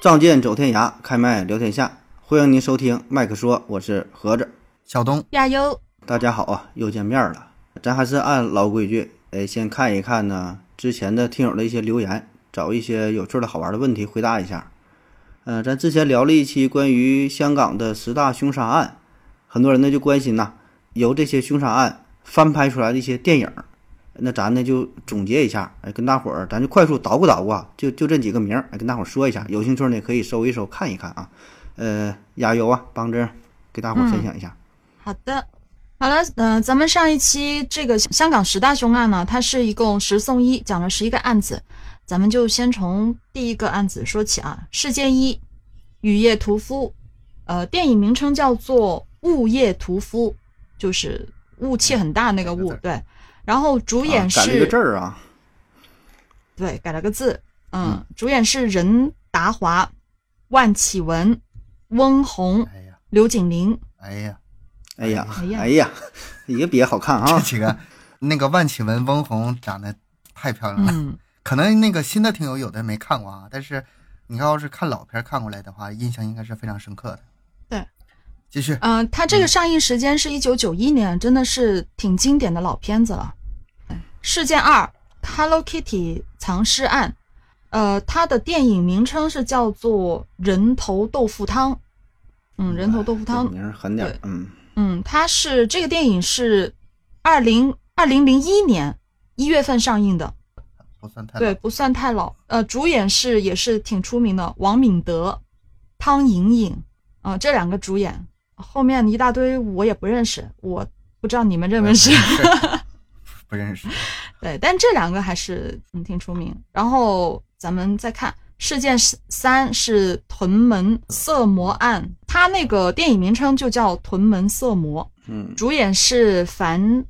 仗剑走天涯，开麦聊天下，欢迎您收听麦克说，我是盒子。小东，亚优！大家好啊，又见面了。咱还是按老规矩，哎，先看一看呢之前的听友的一些留言，找一些有趣的好玩的问题回答一下。呃，咱之前聊了一期关于香港的十大凶杀案，很多人呢就关心呐，由这些凶杀案翻拍出来的一些电影，那咱呢就总结一下，哎，跟大伙儿咱就快速捣鼓捣鼓啊，就就这几个名儿，哎，跟大伙儿说一下，有兴趣呢可以搜一搜看一看啊。呃，加油啊，帮着给大伙儿分享一下。好的，好了，呃，咱们上一期这个香港十大凶案呢，它是一共十送一，讲了十一个案子，咱们就先从第一个案子说起啊。事件一，雨夜屠夫，呃，电影名称叫做《雾夜屠夫》，就是雾气很大那个雾，对。然后主演是、改了个字儿啊，对，改了个字，嗯，主演是任达华、万绮雯、翁虹、哎呀，刘景玲。哎呀，哎呀哎呀哎呀，一个比一个好看啊这啊。几个，那个万绮雯、翁虹长得太漂亮了。嗯，可能那个新的听友有的没看过啊，但是你要是看老片看过来的话，印象应该是非常深刻的。对，继续。嗯、它这个上映时间是一九九一年，真的是挺经典的老片子了。事件二，Hello Kitty 藏尸案，呃，它的电影名称是叫做《人头豆腐汤》。嗯，人头豆腐汤对，嗯，嗯，它是这个电影是二零二零零一年一月份上映的，不算太老对，不算太老。呃，主演是也是挺出名的，王敏德、汤颖颖啊、这两个主演。后面一大堆我也不认识，我不知道你们认不认识。不认识。对，但这两个还是嗯挺出名。然后咱们再看事件三是屯门色魔案，它那个电影名称就叫《屯门色魔》，嗯，主演是樊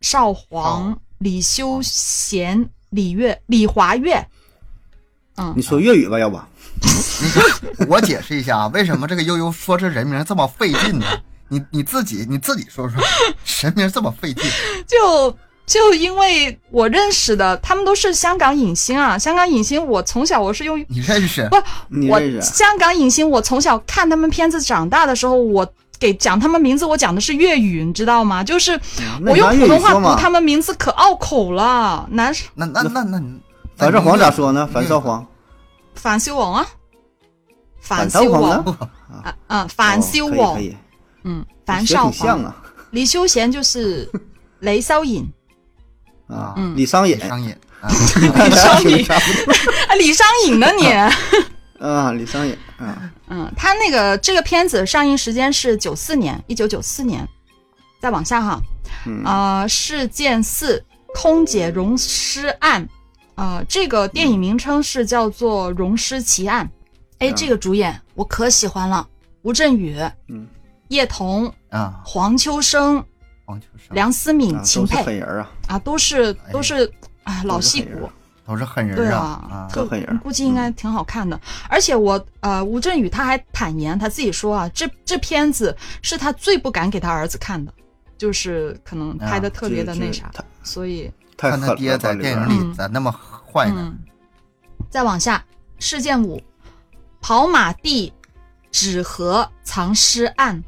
少皇少、李修贤、李月、李华月。嗯你，说粤语吧，要不？你，我解释一下啊，为什么这个悠悠说这人名这么费劲呢？你你自己你自己说说，人名这么费劲？就就因为我认识的，他们都是香港影星啊。香港影星，我从小我是用你认识？不，我你认识？香港影星，我从小看他们片子长大的时候，我给讲他们名字，我讲的是粤语，你知道吗？就是我用普通话读他们名字可拗口了。男那那那那你樊少皇咋说呢？樊少皇，樊少皇啊，樊少皇少皇呢？啊啊，樊少哦可以皇可，以，嗯，樊少皇，李修贤就是雷骚颖，啊嗯，李商隐，商隐啊！李商隐。李商隐。呢你？啊，李商隐啊，嗯，他那个这个片子上映时间是九四年，一九九四年。再往下哈，嗯。啊、事件四，空姐溶尸案，啊，这个电影名称是叫做《溶尸奇案》。哎，啊这个主演我可喜欢了，吴镇宇、嗯。叶童、啊，黄秋生、黄秋生梁思敏、啊，都是秦沛狠人儿啊，啊，都是哎都是啊老戏骨都是狠人儿。啊啊，就都狠人估计应该挺好看的。而且我呃，吴镇宇他还坦言他自己说啊，这这片子是他最不敢给他儿子看的，就是可能拍的特别的那啥，所以太狠了，看他爹在电影里嗯咋那么坏呢？嗯。再往下，事件五，跑马地纸盒藏尸案。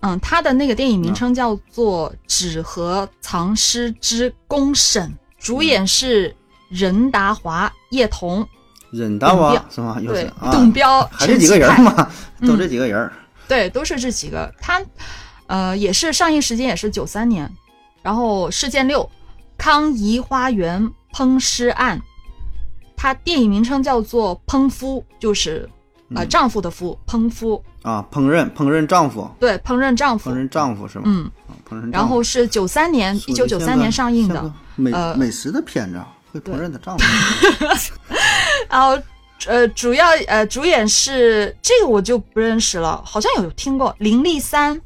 嗯，他的那个电影名称叫做《纸盒藏尸之公审》，主演是任达华、叶童，任达华是吗？又是对，啊，董彪、还这几个人嘛，嗯都这几个人儿。对，都是这几个。他，呃，也是上映时间也是九三年。然后事件六，康怡花园烹尸案，它电影名称叫做《烹夫》，就是呃、嗯丈夫的夫，烹夫，啊，烹饪烹饪丈夫，对，烹饪丈夫烹。饪丈夫是吗？嗯，啊烹饪丈夫。然后是九三年，一九九三年上映的。美呃美食的片子啊，会烹饪的丈夫。然后呃，主要呃主演是这个我就不认识了，好像有听过林立三、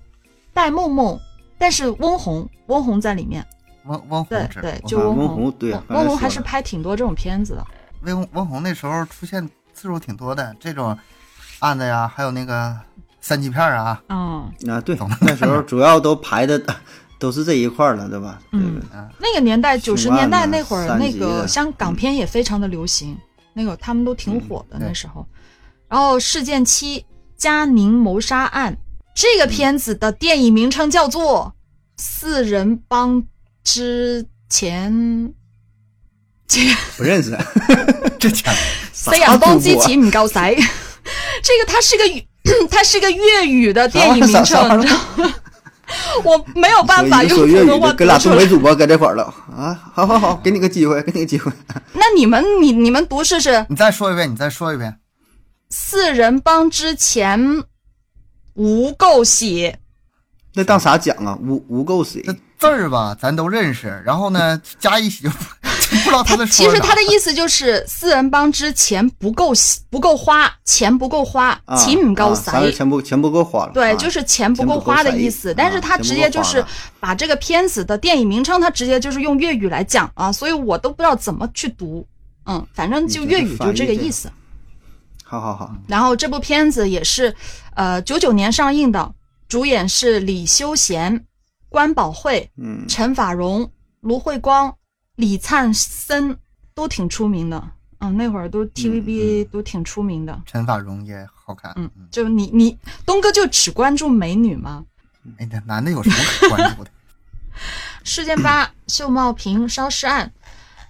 戴梦梦，但是翁虹翁虹在里面。翁翁对对，就翁虹对翁虹还是拍挺多这种片子的。翁翁虹那时候出现次数挺多的，这种案子呀，还有那个三级片啊，嗯，啊，对那时候主要都排的都是这一块儿了，对吧？嗯那个年代九十年代那会儿，那个香港片也非常的流行，那个他们都挺火的嗯那时候。然后事件七嘉宁谋杀案，这个片子的电影名称叫做《四人帮之前》。不认识，这钱四人帮之前唔够使。这个它是个语，它是个粤语的电影名称，你知道吗？我没有办法用普通话的，跟俩东北主播搁这块儿了啊！好好好，给你个机会，给你个机会。那你们，你你们读试试。你再说一遍，你再说一遍。四人帮之前无垢喜，那当啥讲啊？无无够谁？这字儿吧，咱都认识，然后呢，加一起就不就不知道他在说其实他的意思就是四人帮之钱不够不够花，钱不够花，啊钱唔够啊使。钱不钱不够花了？对，啊就是钱不够花的意思，但是他直接就是把这个片子的电影名称，他直接就是用粤语来讲啊，所以我都不知道怎么去读，嗯，反正就粤语就这个意思。好好好，然后这部片子也是，呃，九九年上映的，主演是李修贤、关宝慧、嗯，陈法蓉、卢慧光、李灿森都挺出名的。嗯，那会儿都 TVB 都挺出名的。陈法蓉也好看。嗯，就你你东哥就只关注美女吗？哎，那男的有什么可关注的？事件八：秀茂坪烧尸案。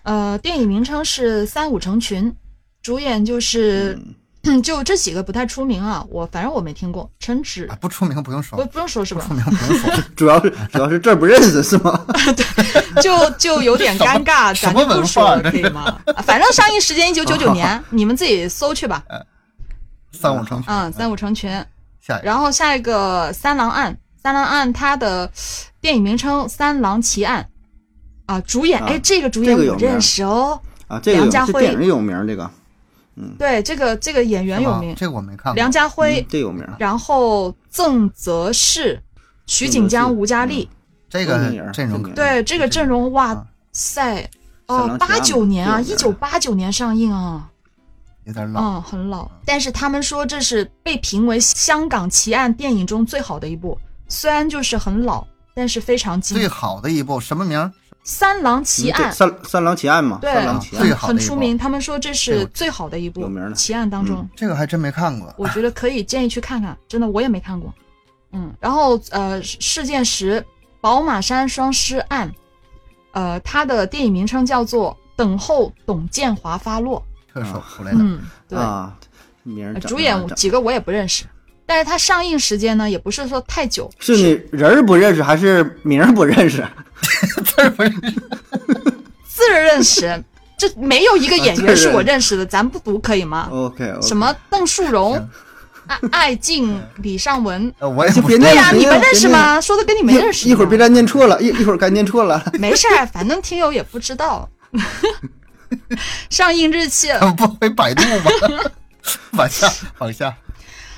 呃，电影名称是《三五成群》，主演就是、就这几个不太出名啊。我反正我没听过，陈芷啊，不出名不用说不，不用说是吧不出？名不用说。主要是主要是这儿不认识是吗？就就有点尴尬，咱就不说了，可以吗？啊反正上映时间一九九九年，你们自己搜去吧。三五成群。嗯，三五成群。下一个然后下一个三郎案，三郎案它的电影名称《三郎奇案》啊，主演啊哎，这个主演我认识哦。啊，这个有梁家辉这电影有名，这个对，这个这个演员有名，这个我没看过。梁家辉嗯，这有名。然后郑则仕、徐锦江、吴佳丽。这个阵容对，这个阵容哇啊塞，哦，八九年啊，一九八九年上映啊。有点老。嗯，很老。但是他们说这是被评为香港奇案电影中最好的一部，虽然就是很老，但是非常经典最。好的一部什么名儿？三郎奇案，三三郎奇案嘛，对很出名。他们说这这是最好的一部有名的奇案当中，这个还真没看过。我觉得可以建议去看看。真的，我也没看过。嗯，然后呃，事件十，宝马山双尸案，呃，它的电影名称叫做《等候董建华发落特首出来》。的，嗯，对。啊，名主演几个我也不认识，但是它上映时间呢也不是说太久，是你人儿不认识还是名儿不认识？不是字儿认识，这没有一个演员是我认认识的，咱不读可以吗？OK，, 什么邓树荣行、艾艾静、李尚文，对呀、你们认识？吗？说的跟你没认识一一会儿别再念错了，一一会儿该念错了。没事儿，反正听友也不知道。上映日期啊、不会百度吧？往下往下，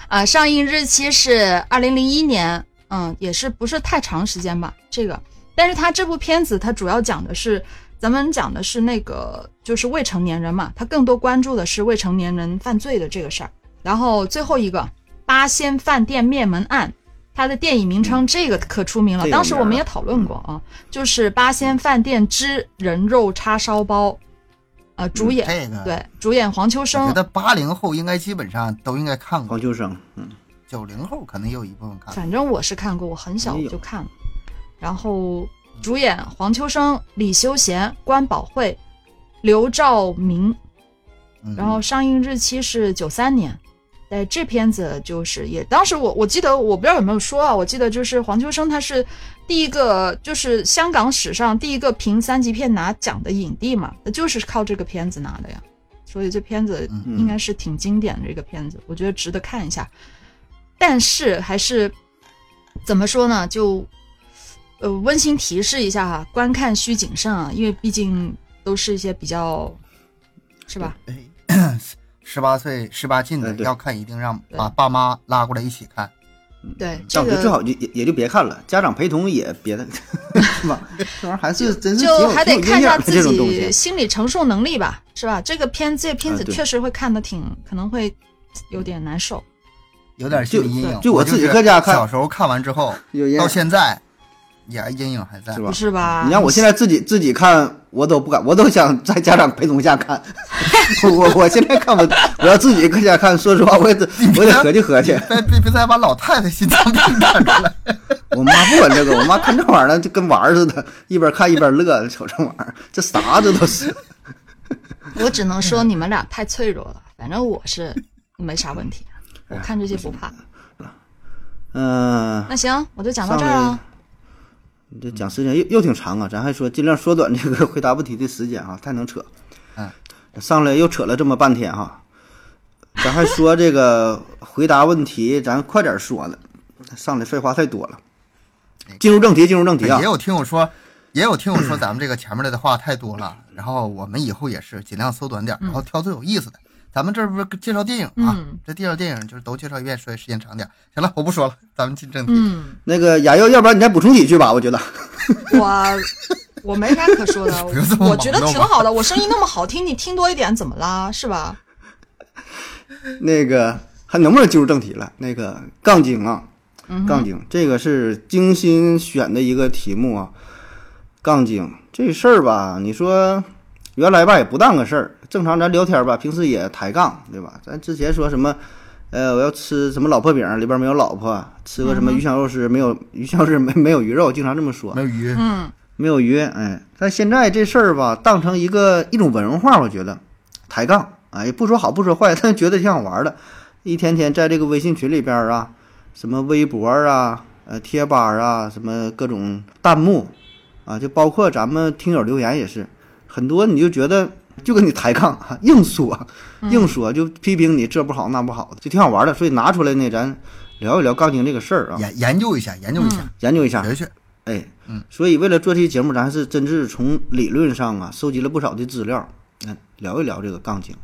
啊上映日期是二零零一年，嗯，也是不是太长时间吧？这个，但是它这部片子它主要讲的是，咱们讲的是那个就是未成年人嘛，他更多关注的是未成年人犯罪的这个事儿。然后最后一个八仙饭店灭门案，它的电影名称这个可出名了，这个当时我们也讨论过啊，就是八仙饭店之人肉叉烧包，呃，主演、这个对主演黄秋我生觉，得八零后应该基本上都应该看过黄，秋生，嗯，九零后可能也有一部分看过。反正我是看过，我很小我就看了。然后主演黄秋生、李修贤、关宝慧、刘兆明，嗯然后上映日期是九三年。哎，这片子就是也当时我我记得我不知道有没有说啊，我记得就是黄秋生他是第一个就是香港史上第一个凭三级片拿奖的影帝嘛，那就是靠这个片子拿的呀。所以这片子嗯应该是挺经典的这个片子，我觉得值得看一下。但是还是怎么说呢？就呃温馨提示一下哈，观看需谨慎啊，因为毕竟都是一些比较是吧？十八岁十八禁的要看，一定让把爸妈拉过来一起看。对，这但我觉得最好就也也就别看了，家长陪同也别的，是吧？这玩意儿还是真是就还得看一下自己。心理承受能力吧，是吧？这个片这个片子确实会看的挺，可能会有点难受。有点心理阴影。就我自己就是搁家看小时候看完之后，到现在也阴影还在是。吧不？是吧？你让我现在自己自己看，我都不敢，我都想在家长陪同下看。我我现在看我我要自己搁家看，说实话，我也得我得合计合计。别别别再把老太太心脏病看出来。我妈不管这个，我妈看这玩意儿呢，就跟玩儿似的，一边看一边乐，瞅这玩意儿，这啥这都是。我只能说你们俩太脆弱了，反正我是没啥问题，我看这些不怕。嗯、那行，我就讲到这儿了。你这讲时间又又挺长啊，咱还说尽量缩短这个 回答问题的时间啊，太能扯。嗯，上来又扯了这么半天哈，咱还说这个 回答问题，咱快点说了，上来废话太多了。进入正题，进入正题啊也！有听我说，也有听我 说咱们这个前面的话太多了，然后我们以后也是尽量缩短点，然后挑最有意思的。咱们这不是介绍电影啊？嗯这介绍电影就是都介绍一遍，所以时间长点。行了，我不说了，咱们进正题。嗯，那个雅佑，要不然你再补充几句吧？我觉得我我没啥可说的，我觉得挺好的。我声音那么好听，你听多一点怎么啦？是吧？那个还能不能进入正题了？那个杠精啊，嗯杠精，这个是精心选的一个题目啊。杠精这事儿吧，你说原来吧也不当个事儿，正常咱聊天吧，平时也抬杠，对吧？咱之前说什么，呃，我要吃什么老婆饼，里边没有老婆；吃个什么鱼香肉丝，没有鱼香肉丝没 没有鱼肉，经常这么说。没有鱼，嗯没有鱼，哎，但现在这事儿吧，当成一个一种文化，我觉得抬杠，哎，不说好不说坏，但觉得挺好玩的。一天天在这个微信群里边儿啊，什么微博啊，呃，贴吧啊，什么各种弹幕啊，就包括咱们听友留言也是，很多你就觉得就跟你抬杠，啊 硬说，硬说，就批评你这不好那不好的，就挺好玩的。所以拿出来呢，咱聊一聊杠精这个事儿啊，研研究一下，研究一下，研究一下。学学。哎，嗯，所以为了做这期节目，咱还是真是从理论上啊收集了不少的资料，嗯，聊一聊这个杠精。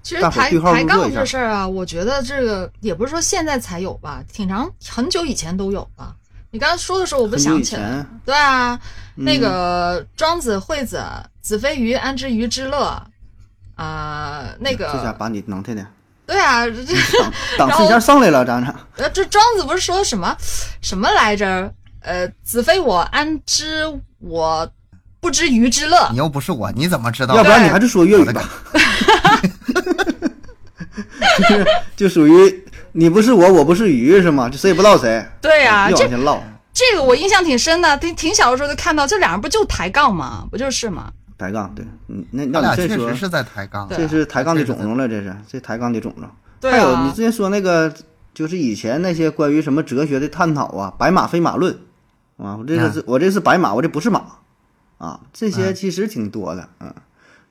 其实抬抬杠这事儿啊，我觉得这个也不是说现在才有吧，挺长很久以前都有了。你刚才说的时候，我不想起来。前，对啊，嗯那个庄子、惠子、子非鱼，安知鱼之乐？啊、那个这下把你能听的对啊，这档档次一下上来了，咱俩呃，这庄子不是说什么什么来着？呃，子非我，安知我不知鱼之乐你？又不是我，你怎么知道？要不然你还是说粤语吧，就是就属于你不是我，我不是鱼是吗？就谁也不知道谁，对啊，这越往前唠，这个我印象挺深的，挺挺小的时候就看到，这俩人不就抬杠吗？不就是吗？抬杠，对，嗯，那那你这说确实是在抬杠。这是抬杠的种子了，这是这抬杠的种子。对还有你啊之，前说那个，就是以前那些关于什么哲学的探讨啊，白马非马论。啊，我这个是、我这是白马，我这不是马。啊，这些嗯。其实挺多的，嗯，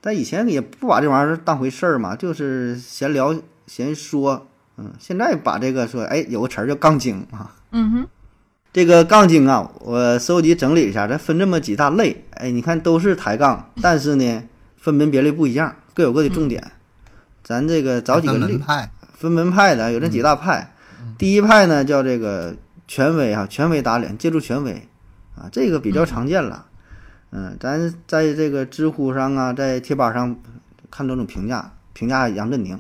但以前也不把这玩意儿当回事儿嘛，就是闲聊闲说，嗯，现在把这个说，哎，有个词儿叫杠精啊，嗯哼，这个杠精啊，我收集整理一下，咱分这么几大类，哎，你看都是抬杠，但是呢，分门别类不一样，各有各的重点。咱这个找几个例分门，派，分门派的，有这几大派。第一派呢叫这个权威啊，权威打脸，借助权威。啊，这个比较常见了。嗯，咱在这个知乎上啊，在贴吧上看这种评价，评价杨振宁，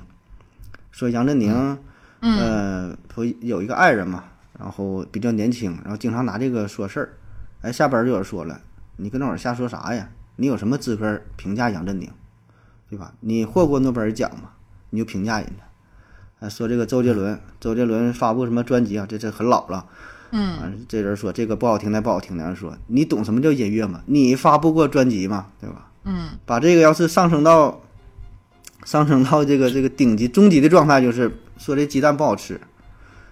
说杨振宁，嗯呃，不有一个爱人嘛，然后比较年轻，然后经常拿这个说事儿。哎，下边就有人说了，你跟那会儿瞎说啥呀？你有什么资格评价杨振宁，对吧？你获过诺贝尔奖吗？你就评价人家。啊，说这个周杰伦，周杰伦发布什么专辑啊？这这很老了。嗯，啊，这人说这个不好听，那不好听。的人说你懂什么叫音乐吗？你发布过专辑吗？对吧？嗯，把这个要是上升到上升到这个这个顶级终极的状态，就是说这鸡蛋不好吃，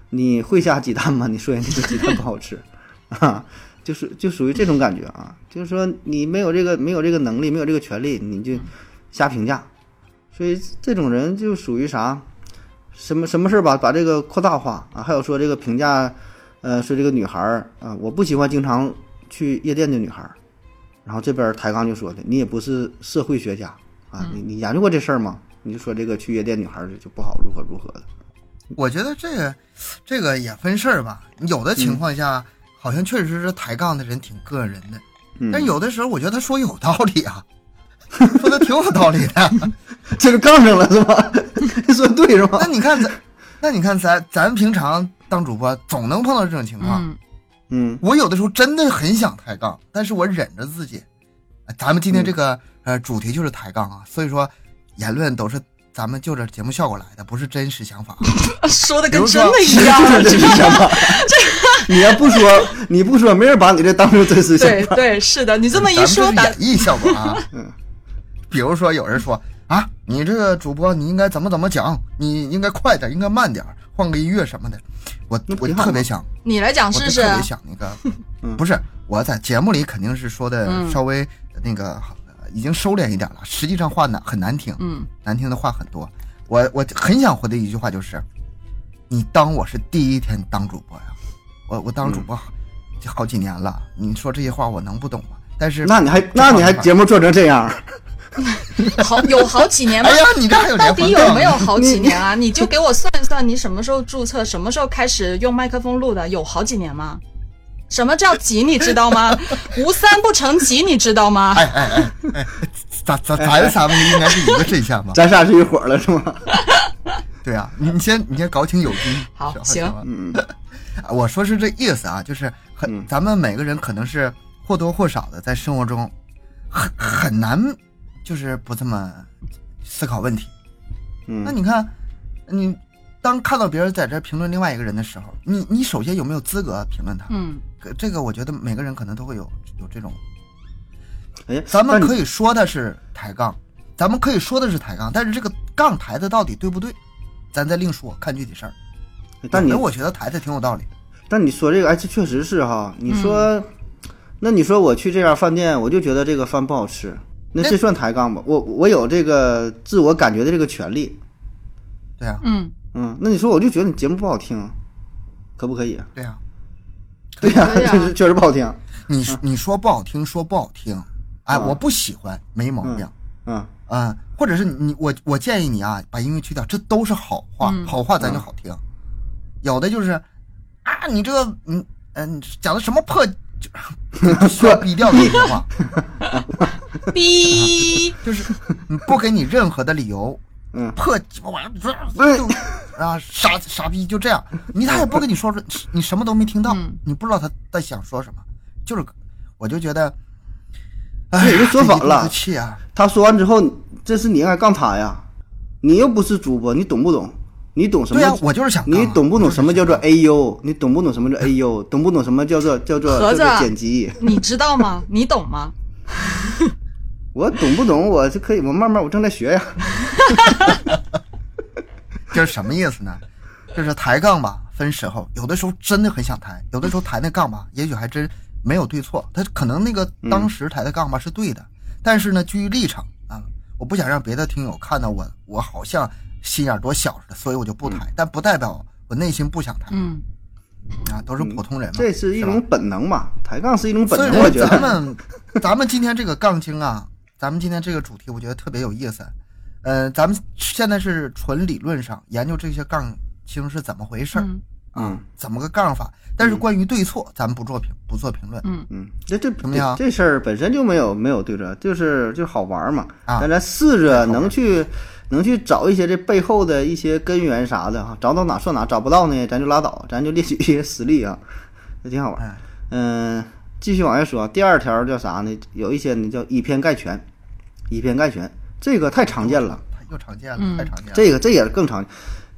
你会下鸡蛋吗？你说人家这鸡蛋不好吃。啊，就是就属于这种感觉啊，就是说你没有这个没有这个能力，没有这个权利，你就瞎评价，所以这种人就属于啥？什么什么事儿吧，把这个扩大化啊，还有说这个评价，呃，说这个女孩儿啊，我不喜欢经常去夜店的女孩儿，然后这边抬杠就说的，你也不是社会学家。啊，你你研究过这事儿吗？你就说这个去夜店女孩儿就不好，如何如何的，我觉得这个这个也分事儿吧。有的情况下，好像确实是抬杠的人挺个人的，嗯，但有的时候我觉得他说有道理啊，说的挺有道理的。这个杠上了是吧？说对是吧那？你看咱，那你看咱咱平常当主播总能碰到这种情况。嗯，嗯我有的时候真的很想抬杠，但是我忍着自己，咱们今天这个呃主题就是抬杠啊，所以说言论都是咱们就着节目效果来的，不是真实想法。说的跟真的一样。这是想法。你要不说，你不说，没人把你这当成真实想法。对对，是的，你这么一说，演绎效果啊。比如说有人说啊，你这个主播你应该怎么怎么讲，你应该快点，应该慢点，换个音乐什么的。我我就特别想，你来讲我就试试特。别想那个，不是我在节目里肯定是说的嗯稍微那个呃已经收敛一点了，实际上话难很难听，嗯，难听的话很多。我我很想回的一句话就是，你当我是第一天当主播呀？我我当主播就好几年了，你说这些话我能不懂吗？但是那你还那你还节目做成这样？好有好几年吗？哎呀，你这还有到底有没有好几年啊？你就给我算一算，你什么时候注册，什么时候开始用麦克风录的？有好几年吗？什么叫急？你知道吗？无三不成几，你知道吗？哎哎哎哎，咱咱咱三个应该是一个阵线吧？咱仨是一伙儿了是吗？对啊，你你先你先搞清友谊。好行嗯啊 我说是这意思啊，就是很、嗯咱们每个人可能是或多或少的在生活中很很难，就是不这么思考问题。那嗯，你看，你当看到别人在这评论另外一个人的时候，你你首先有没有资格评论他？嗯这个我觉得每个人可能都会有有这种，哎，咱们可以说的是抬杠，咱们可以说的是抬杠，但是这个杠抬的到底对不对，咱再另说，看具体事儿。但你我觉得抬的挺有道理。但你说这个，哎，这确实是哈。你说，嗯那你说我去这家饭店，我就觉得这个饭不好吃，那这算抬杠吧？我我有这个自我感觉的这个权利。对啊，嗯，嗯，那你说我就觉得你节目不好听，可不可以啊？对啊，对呀、啊。确实确实不好听。你说你说不好听，说不好听，哎，嗯我不喜欢，没毛病。嗯，嗯，或者是你我我建议你啊，把音乐去掉，这都是好话，嗯。好话咱就好听。有的就是啊，你这个嗯嗯讲的什么破，就需要逼掉的一些话，逼，就是嗯不给你任何的理由，嗯破鸡巴玩意儿，对就啊 傻傻逼就这样，你他也不跟你说说，你什么都没听到，嗯你不知道他在想说什么，就是我就觉得，这哎，说反了！他说完之后，这是你应该杠他呀。你又不是主播，你懂不懂？你懂什么？对呀、我就是想你懂不懂什么叫做 AU？你懂不懂什么叫 AU？懂不懂什么叫做叫做叫做剪辑？你知道吗？你懂吗？我懂不懂？我是可以，我慢慢我正在学呀。想 这是什么意思呢？就是抬杠吧，分时候，有的时候真的很想抬，有的时候抬那杠吧，也许还真没有对错，他可能那个当时抬的杠吧是对的，但是呢，基于立场啊，我不想让别的听友看到我，我好像心眼多小似的，所以我就不抬，但不代表我内心不想抬。嗯，啊，都是普通人嘛，这是一种本能嘛，抬杠是一种本能，所以说我觉得。咱们咱们今天这个杠精啊，咱们今天这个主题，我觉得特别有意思。呃，咱们现在是纯理论上研究这些杠精是怎么回事儿、嗯嗯怎么个杠法。但是关于对错，咱们不做评不做评论。嗯嗯，这这怎么样这事儿本身就没有没有对错，就是就好玩嘛。啊但咱试着能去能去找一些这背后的一些根源啥的哈，找到哪算哪，找不到呢，咱就拉倒，咱就列举一些实例啊，这挺好玩。哎嗯、继续往下说，第二条叫啥呢？有一些呢叫以偏概全，以偏概全，这个太常见了。又常见了，嗯太常见了。这个这也更常，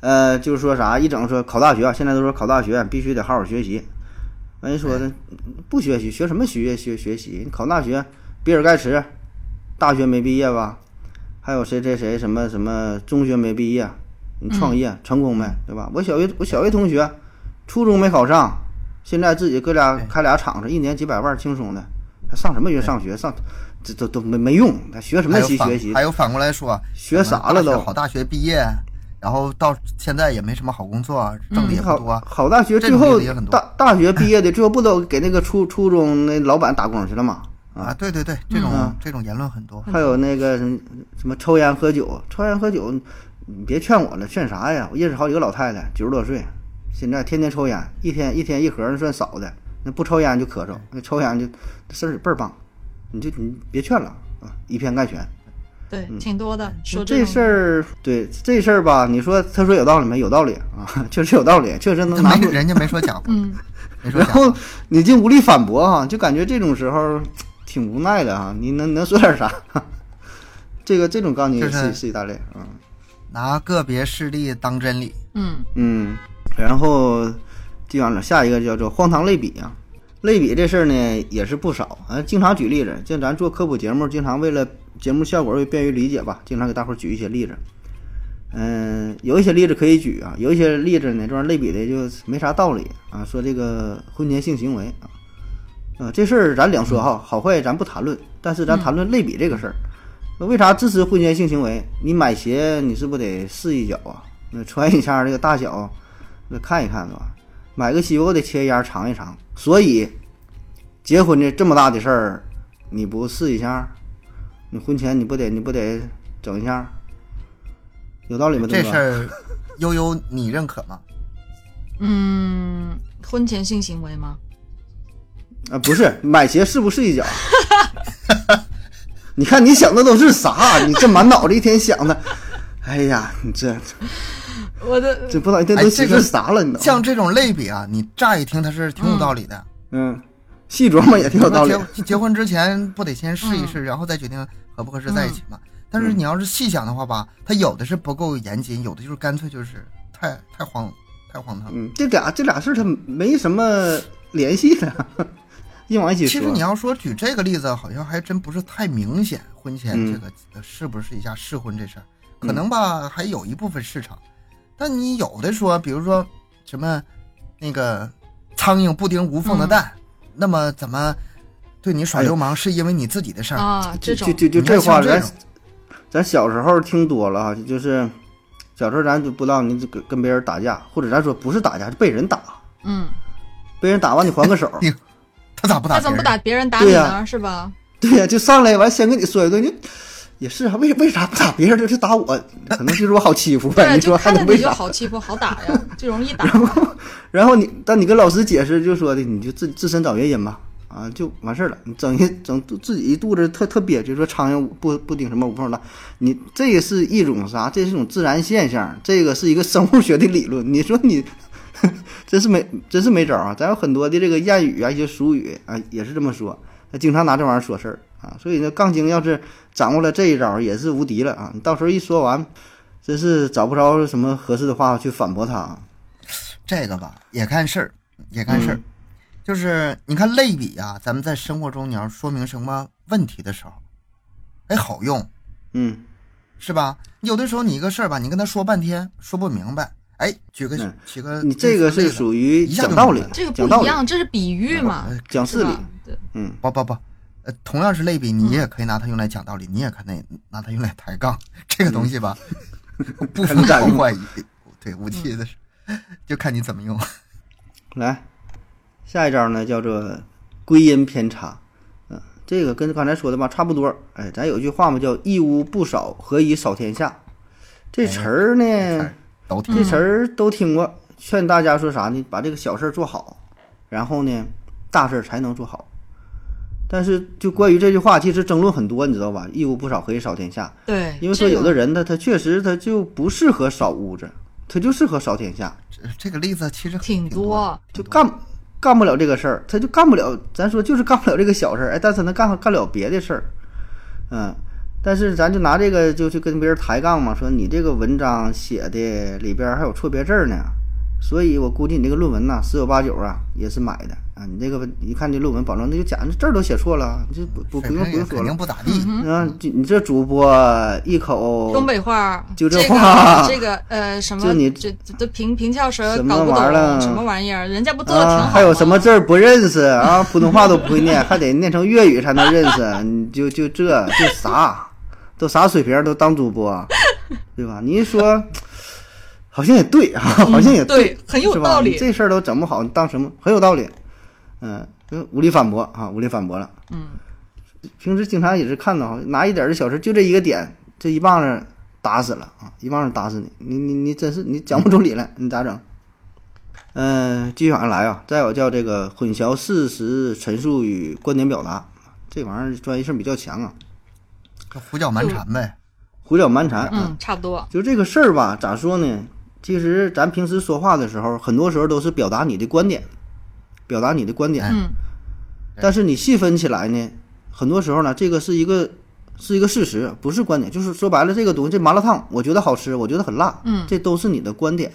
呃，就是说啥，一整说考大学啊，现在都说考大学必须得好好学习。完人说的不学习，学什么学学学习？你考大学，比尔盖茨大学没毕业吧？还有谁谁谁什么什么中学没毕业，你创业、成功没？对吧？我小学我小学同学，初中没考上，现在自己搁俩开俩厂子，一年几百万，轻松的。他上什么学上学上，这都都没没用，他学什么习学习还？有反过来说，学啥了都好大学毕业，然后到现在也没什么好工作，挣的也不好多。好大学最后大大学毕业的最后不都给那个初初中那老板打工去了吗？啊，对对对，这种、嗯这种言论很多。还有那个什么什么抽烟喝酒，抽烟喝酒，你别劝我了，劝啥呀？我认识好几个老太太，九十多岁，现在天天抽烟，一天一天一盒那算少的，那不抽烟就咳嗽，那抽烟就事儿倍儿棒，你就你别劝了啊，以偏概全。对，挺多的。说这种事儿，对这事儿吧，你说他说有道理没？有道理啊，确实有道理，确实能拿出人家没说假话，嗯，然后。你就无力反驳哈、就感觉这种时候挺无奈的啊，你能能说点啥？这个这种告诉你是是是一大类啊。拿个别事例当真理。嗯嗯，然后继完了，下一个叫做荒唐类比啊。类比这事儿呢也是不少啊，经常举例子，像咱做科普节目，经常为了节目效果为便于理解吧，经常给大伙儿举一些例子。嗯，有一些例子可以举啊，有一些例子呢，这玩意儿类比的就没啥道理啊。说这个婚前性行为啊，啊这事儿咱两说哈，好坏咱不谈论，但是咱谈论类比这个事儿。那为啥支持婚前性行为？你买鞋你是不是得试一脚啊？那穿一下这个大小，那看一看是吧？买个西瓜我得切一样尝一尝。所以，结婚的这么大的事儿，你不试一下？你婚前你不得你不得整一下？有道理吗？这事儿，悠悠你认可吗？嗯，婚前性行为吗？啊，不是买鞋试不试一脚？你看你想的都是啥？你这满脑子一天想的，哎呀，你这我的这不知道一天哎都想这个是啥了？你都像这种类比啊，你乍一听它是挺有道理的。嗯，细琢磨也挺有道理。结结婚之前不得先试一试，然后再决定合不合适在一起嘛？但是你要是细想的话吧，它有的是不够严谨，有的就是干脆就是太太荒太荒唐。嗯，这俩这俩事儿它没什么联系的，硬往一起说。其实你要说举这个例子，好像还真不是太明显。婚前嗯这个呃是不是一下试婚这事儿，可能吧还有一部分市场。但你有的说，比如说什么那个苍蝇不叮无缝的蛋，那么怎么对你耍流氓是因为你自己的事儿？啊，这种就就就这话，咱咱小时候听多了啊，就是小时候咱就不知道你这个跟别人打架，或者咱说不是打架，是被人打，嗯，被人打完你还个手，你他咋不打他怎么不？打别人打你呢？是吧？对呀、就上来完先跟你说一顿，就也是啊，为为啥不打别人就是打我？可能就是我好欺负呗，你说还能为啥？好欺负、好打呀，就容易打。然后你，但你跟老师解释，就说的你就自自身找原因吧，啊，就完事儿了。你整一整自己一肚子特特憋屈，说苍蝇不不叮什么无缝蛋，你这个是一种啥？这是一种自然现象，这个是一个生物学的理论。你说你 真是没真是没招啊！咱有很多的这个谚语啊，一些俗语啊，也是这么说。他经常拿这玩意儿说事儿啊，所以呢，杠精要是掌握了这一招，也是无敌了啊！你到时候一说完，真是找不着什么合适的话去反驳他啊。这个吧，也看事儿，也看事儿。嗯就是你看类比啊，咱们在生活中你要说明什么问题的时候，哎，好用嗯是吧？有的时候你一个事儿吧，你跟他说半天说不明白，哎，举个嗯举个你这个是属于讲道理这个讲道理，不一样，这是比喻嘛，呃讲事理嗯，不不不，呃，同样是类比，你也可以拿它用来讲道理，你也可以拿它用来抬杠。这个东西吧，不分好很占用坏，对武器的是，就看你怎么用。来，下一招呢叫做归因偏差，嗯、这个跟刚才说的吧差不多。哎，咱有句话嘛，叫“一屋不扫，何以扫天下”。这词儿呢，这词儿都听过，劝大家说啥呢？把这个小事儿做好，然后呢，大事儿才能做好。但是就关于这句话，其实争论很多，你知道吧？“一屋不扫，何以扫天下”。对，因为说有的人他他确实他就不适合扫屋子，他就适合扫天下。这这个例子其实挺多多，就干干不了这个事儿，他就干不了，咱说就是干不了这个小事儿，哎，但是他能干干了别的事儿，嗯，但是咱就拿这个就去跟别人抬杠嘛，说你这个文章写的里边儿还有错别字儿呢，所以我估计你这个论文呐，十有八九啊也是买的啊，你这个文一看这论文，保证那就假，这字儿都写错了，你这不不不用不用说了肯定，不咋地。啊，就你这主播一口东北话，就这这话 个这个呃什么，就你这这这平平翘舌什么搞不玩意儿了懂什么玩意儿，人家不做的挺好啊，还有什么字儿不认识啊？普通话都不会念，还得念成粤语才能认识。你就就这就啥，都啥水平都当主播，对吧？你一说，好像也对啊，好像也嗯对很有道理这事儿都整不好，你当什么很有道理？嗯，就无力反驳啊，无力反驳了。嗯，平时经常也是看到，拿一点儿的小事，就这一个点，这一棒子打死了啊，一棒子打死你，你你你真是你讲不出理来，你咋整？嗯，继续往下来啊，再有叫这个混淆事实陈述与观点表达，这玩意儿专业性比较强啊，就胡搅蛮缠呗。胡搅蛮缠。嗯，差不多，就这个事儿吧，咋说呢？其实咱平时说话的时候，很多时候都是表达你的观点，表达你的观点。嗯，但是你细分起来呢，很多时候呢，这个是一个是一个事实，不是观点。就是说白了，这个东西，这麻辣烫，我觉得好吃，我觉得很辣，嗯这都是你的观点。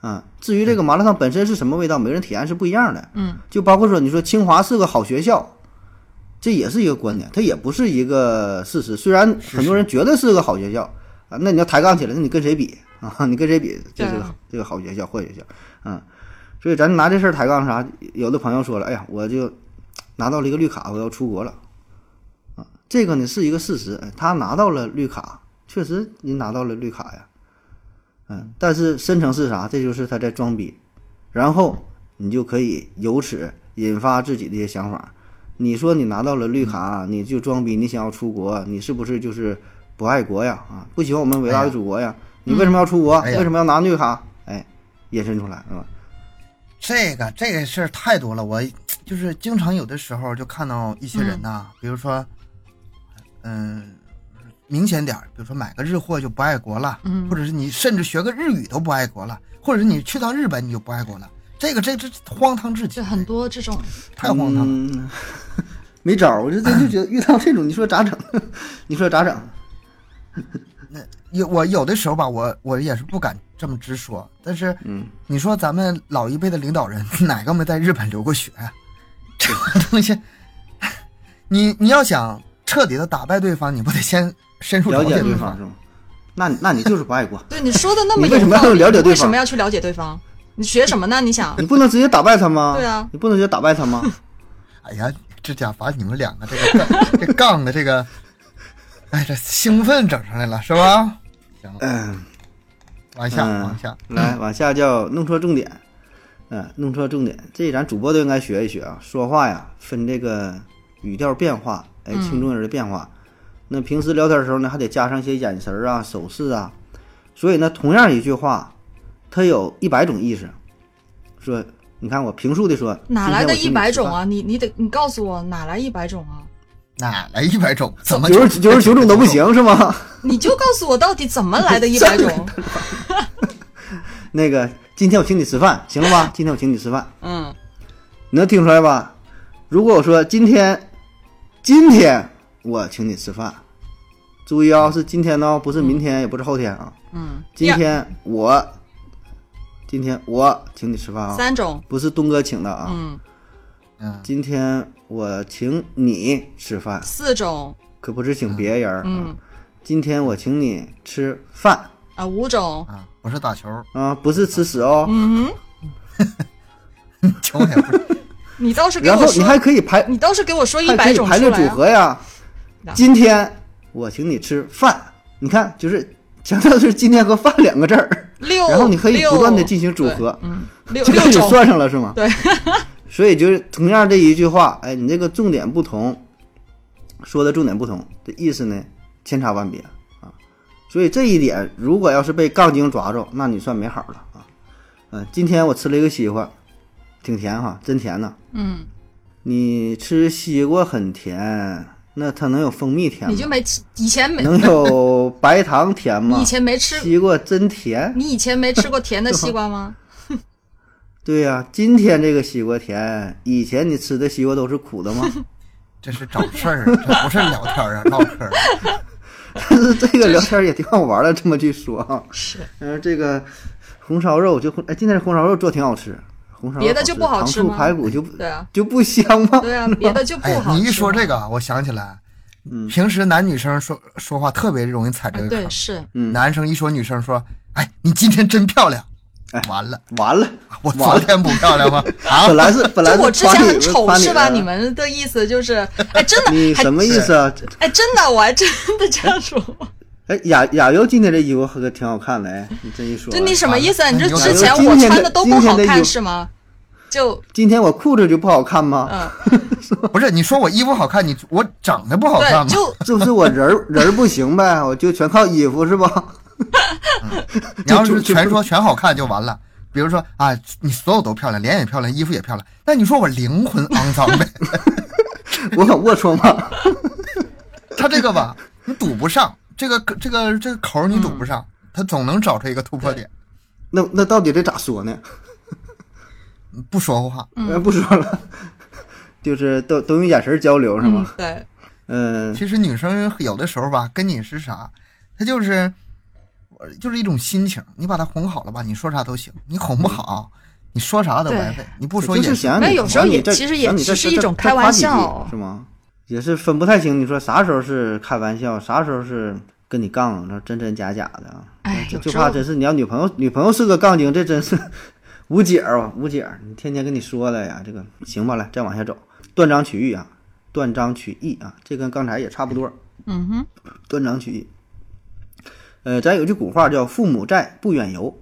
啊，至于这个麻辣烫本身是什么味道，每个人体验是不一样的。嗯，就包括说，你说清华是个好学校，这也是一个观点，它也不是一个事实。虽然很多人觉得是个好学校啊，那你要抬杠起来，那你跟谁比啊？你跟谁比？这是个这个好学校、坏学校，嗯。所以咱拿这事儿抬杠啥？有的朋友说了，哎呀，我就拿到了一个绿卡，我要出国了，啊，这个呢是一个事实，哎他拿到了绿卡，确实你拿到了绿卡呀，嗯，但是深层是啥？这就是他在装逼，然后你就可以由此引发自己的一些想法。你说你拿到了绿卡，你就装逼，你想要出国，你是不是就是不爱国呀？啊，不喜欢我们伟大的祖国呀？你为什么要出国？哎为什么要拿绿卡？哎，引申出来是吧？这个这个事儿太多了，我就是经常有的时候就看到一些人呐、比如说，嗯、明显点儿，比如说买个日货就不爱国了，嗯或者是你甚至学个日语都不爱国了，或者是你去趟日本你就不爱国了，这个这这荒唐至极就，很多这种，太荒唐了。嗯，没招儿，我就真就觉得遇到这种，你说咋整？你说咋整？那有我有的时候吧，我我也是不敢这么直说，但是嗯，你说咱们老一辈的领导人 哪个没在日本留过学呀、这东西，你你要想彻底的打败对方，你不得先 深入了解解对方是吗？那那你就是不爱国，对你说的那么你为什么要了解对方为什么要去了解对方？你学什么呢？你想你不能直接打败他吗？对啊，你不能直接打败他吗？哎呀，这家把你们两个这个杠这杠的这个，哎，这兴奋整上来了是吧？行，嗯，往下嗯往下，来往下叫弄错重点，嗯，弄错重点，这咱主播都应该学一学啊。说话呀，分这个语调变化，哎，轻重音的变化。那平时聊天的时候呢，还得加上一些眼神儿啊、手势啊。所以呢，同样一句话，它有一百种意思。说，你看我平述的说，哪来的一？百种啊？你你得你告诉我哪来一百种啊？哪来一百种？怎么九十九十九种都不？行是吗？你就告诉我到底怎么来的一百种？那个，今天我请你吃饭，行了吧？今天我请你吃饭，嗯，你能听出来吧？如果我说今天，今天我请你吃饭，注意啊、是今天呢，不是明天，也不是后天啊。嗯，今天我，今天我请你吃饭啊，三种，不是东哥请的啊。嗯，嗯，今天我请你吃饭，四种，可不是请别人儿啊。嗯。今天我请你吃饭。啊，五种，啊，不是打球，啊，不是吃屎哦。嗯哼，球也不是。你倒是给我然后你还，可以排，你倒是给我说一百种排列组。合呀。呀。今天我请你吃饭，你看，就是强调的是今天和饭两个字儿，六，然后你可以不断的进行组合，嗯，六这个也六种，算上了是吗？对。所以就是同样这一句话，哎，你这个重点不同，说的重点不同，这意思呢千差万别啊。所以这一点，如果要是被杠精抓着，那你算没好了啊。嗯、今天我吃了一个西瓜，挺甜哈，真甜呐。嗯，你吃西瓜很甜，那它能有蜂蜜甜吗？你就没吃，以前没，能有白糖甜吗？你以前没吃，西瓜真甜。你以前没吃过甜的 西瓜吗？对呀、今天这个西瓜甜，以前你吃的西瓜都是苦的吗？这是找事儿，这不是聊天啊，唠嗑儿。但 是这个聊天也挺好玩的，这么去说啊。是，嗯，这个红烧肉就哎，今天这红烧肉做挺好吃，红烧肉别的就不好糖醋吃排骨就对啊，就不香吗？对啊，别的就不哎，好吃。你一说这，个啊，我想起来，嗯平时男女生说说话特别容易踩这哎，个坑。对是，嗯男生一说女生说，哎，你今天真漂亮，哎完了，完了，我昨天不漂亮吗？啊本，来是本来是我之前很丑是吧？你们的意思就是，哎，真的，你什么意思啊？哎，真的，我还真的这样说。哎，雅雅优今天这衣服可挺好看的哎，你这一说，就你什么意思啊？你这之前我穿的都不好看是吗？就今天我裤子就不好看吗？嗯，不是你说我衣服好看，你我长得不好看对，吗？就就是我人儿人儿不行呗，我就全靠衣服是吧？你要是全说全好看就完了。比如说啊，你所有都漂亮，脸也漂亮，衣服也漂亮，那你说我灵魂肮脏呗？我很龌龊吗？他这个吧，你堵不上，这个这个这个口你堵不上，他总能找出一个突破点。那那到底得咋说呢？不说话，呃，不说了，就是都都用眼神交流是吗？嗯，对，嗯，其实女生有的时候吧，跟你是啥，她就是，我就是一种心情。你把她哄好了吧，你说啥都行；你哄不好，你说啥都白费。你不说也就是想让你那有时候也其实也是一种开玩笑是吗？也是分不太清，你说啥时候是开玩笑，啥时候是跟你杠，这真真假假的啊。哎，这有时候句话真是，你要女朋友女朋友是个杠精，这真是 无解儿啊，无解儿。你天天跟你说的呀，这个行吧，来再往下走，断章取义啊，断章取义啊，这跟刚才也差不多，嗯哼，断章取义。呃，咱有句古话叫“父母在，不远游”。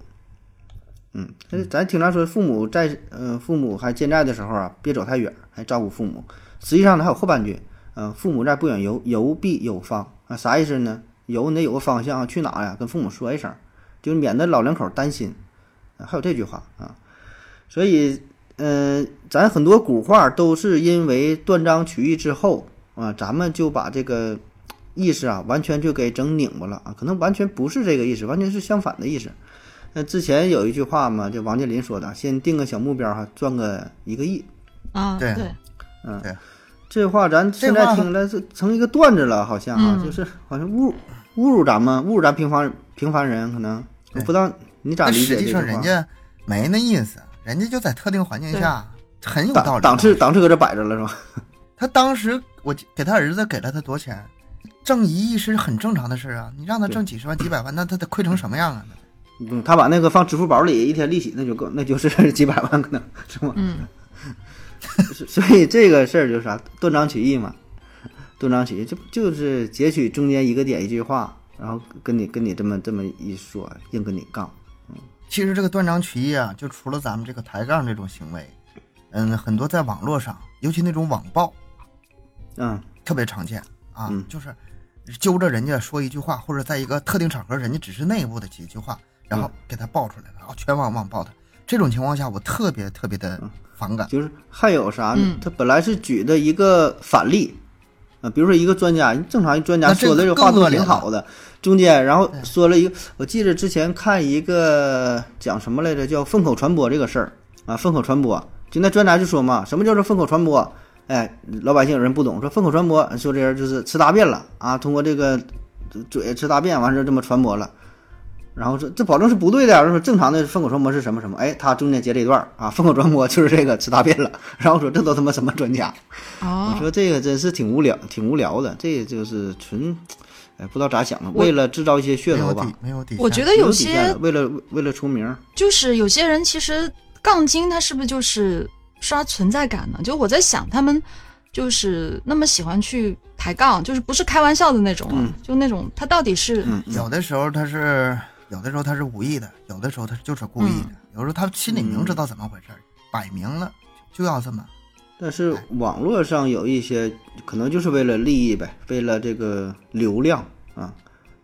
嗯，咱经常说父母在，呃，父母还健在的时候啊，别走太远，还照顾父母。实际上呢，还有后半句，呃，父母在，不远游，游必有方啊，啥意思呢？游你得有个方向，去哪呀？跟父母说一声，就免得老两口担心。还有这句话啊，所以，呃，咱很多古话都是因为断章取义之后啊，咱们就把这个意思啊，完全就给整拧巴了啊，可能完全不是这个意思，完全是相反的意思。那之前有一句话嘛，就王健林说的，先定个小目标哈，赚个一个亿。啊，对嗯对，这话咱现在听来是成一个段子了，好像啊，嗯就是好像侮辱侮辱咱们，侮辱咱平凡平凡人，可能我不知道你咋理解实际这句话。上人家没那意思，人家就在特定环境下很有道理。档档次档次搁这摆着了是吧？他当时我给他儿子给了他多少钱，挣一亿是很正常的事啊。你让他挣几十万、几百万，那他得亏成什么样啊？嗯，他把那个放支付宝里，一天利息那就够，那就是几百万可能是吗？嗯，所所以这个事儿就是啥，断章取义嘛，断章取义就就是截取中间一个点一句话，然后跟你跟你这么这么一说，硬跟你杠。嗯其实这个断章取义啊，就除了咱们这个抬杠这种行为，嗯，很多在网络上，尤其那种网暴嗯，特别常见啊，嗯就是揪着人家说一句话，或者在一个特定场合，人家只是内部的几句话，然后给他爆出来了，然后全网网爆他。这种情况下，我特别特别的反感。就是还有啥呢嗯？他本来是举的一个反例，啊，比如说一个专家，正常一专家说的这话都挺好的，中间然后说了一个，我记得之前看一个讲什么来着，叫粪口传播这个事儿啊，粪口传播，就那专家就说嘛，什么叫做粪口传播？哎，老百姓有人不懂，说粪口传播，说这人就是吃大便了啊，通过这个嘴吃大便，完事儿这么传播了。然后说这保证是不对的，说正常的粪口传播是什么什么？哎，他中间接了一段儿啊，粪口传播就是这个吃大便了。然后说这都他妈什么专家？我哦，说这个真是挺无聊，挺无聊的，这就是纯，哎，不知道咋想的，为了制造一些噱头吧没有底，，没有底线。我觉得有些为了为了出名，就是有些人其实杠精，他是不是就是刷存在感呢？就我在想，他们就是那么喜欢去抬杠，就是不是开玩笑的那种啊，嗯。就那种他到底是嗯，有的时候他是，有的时候他是无意的，有的时候他就是故意的，有时候他心里明知道怎么回事儿，摆明了就要这么。但是网络上有一些可能就是为了利益呗，为了这个流量啊。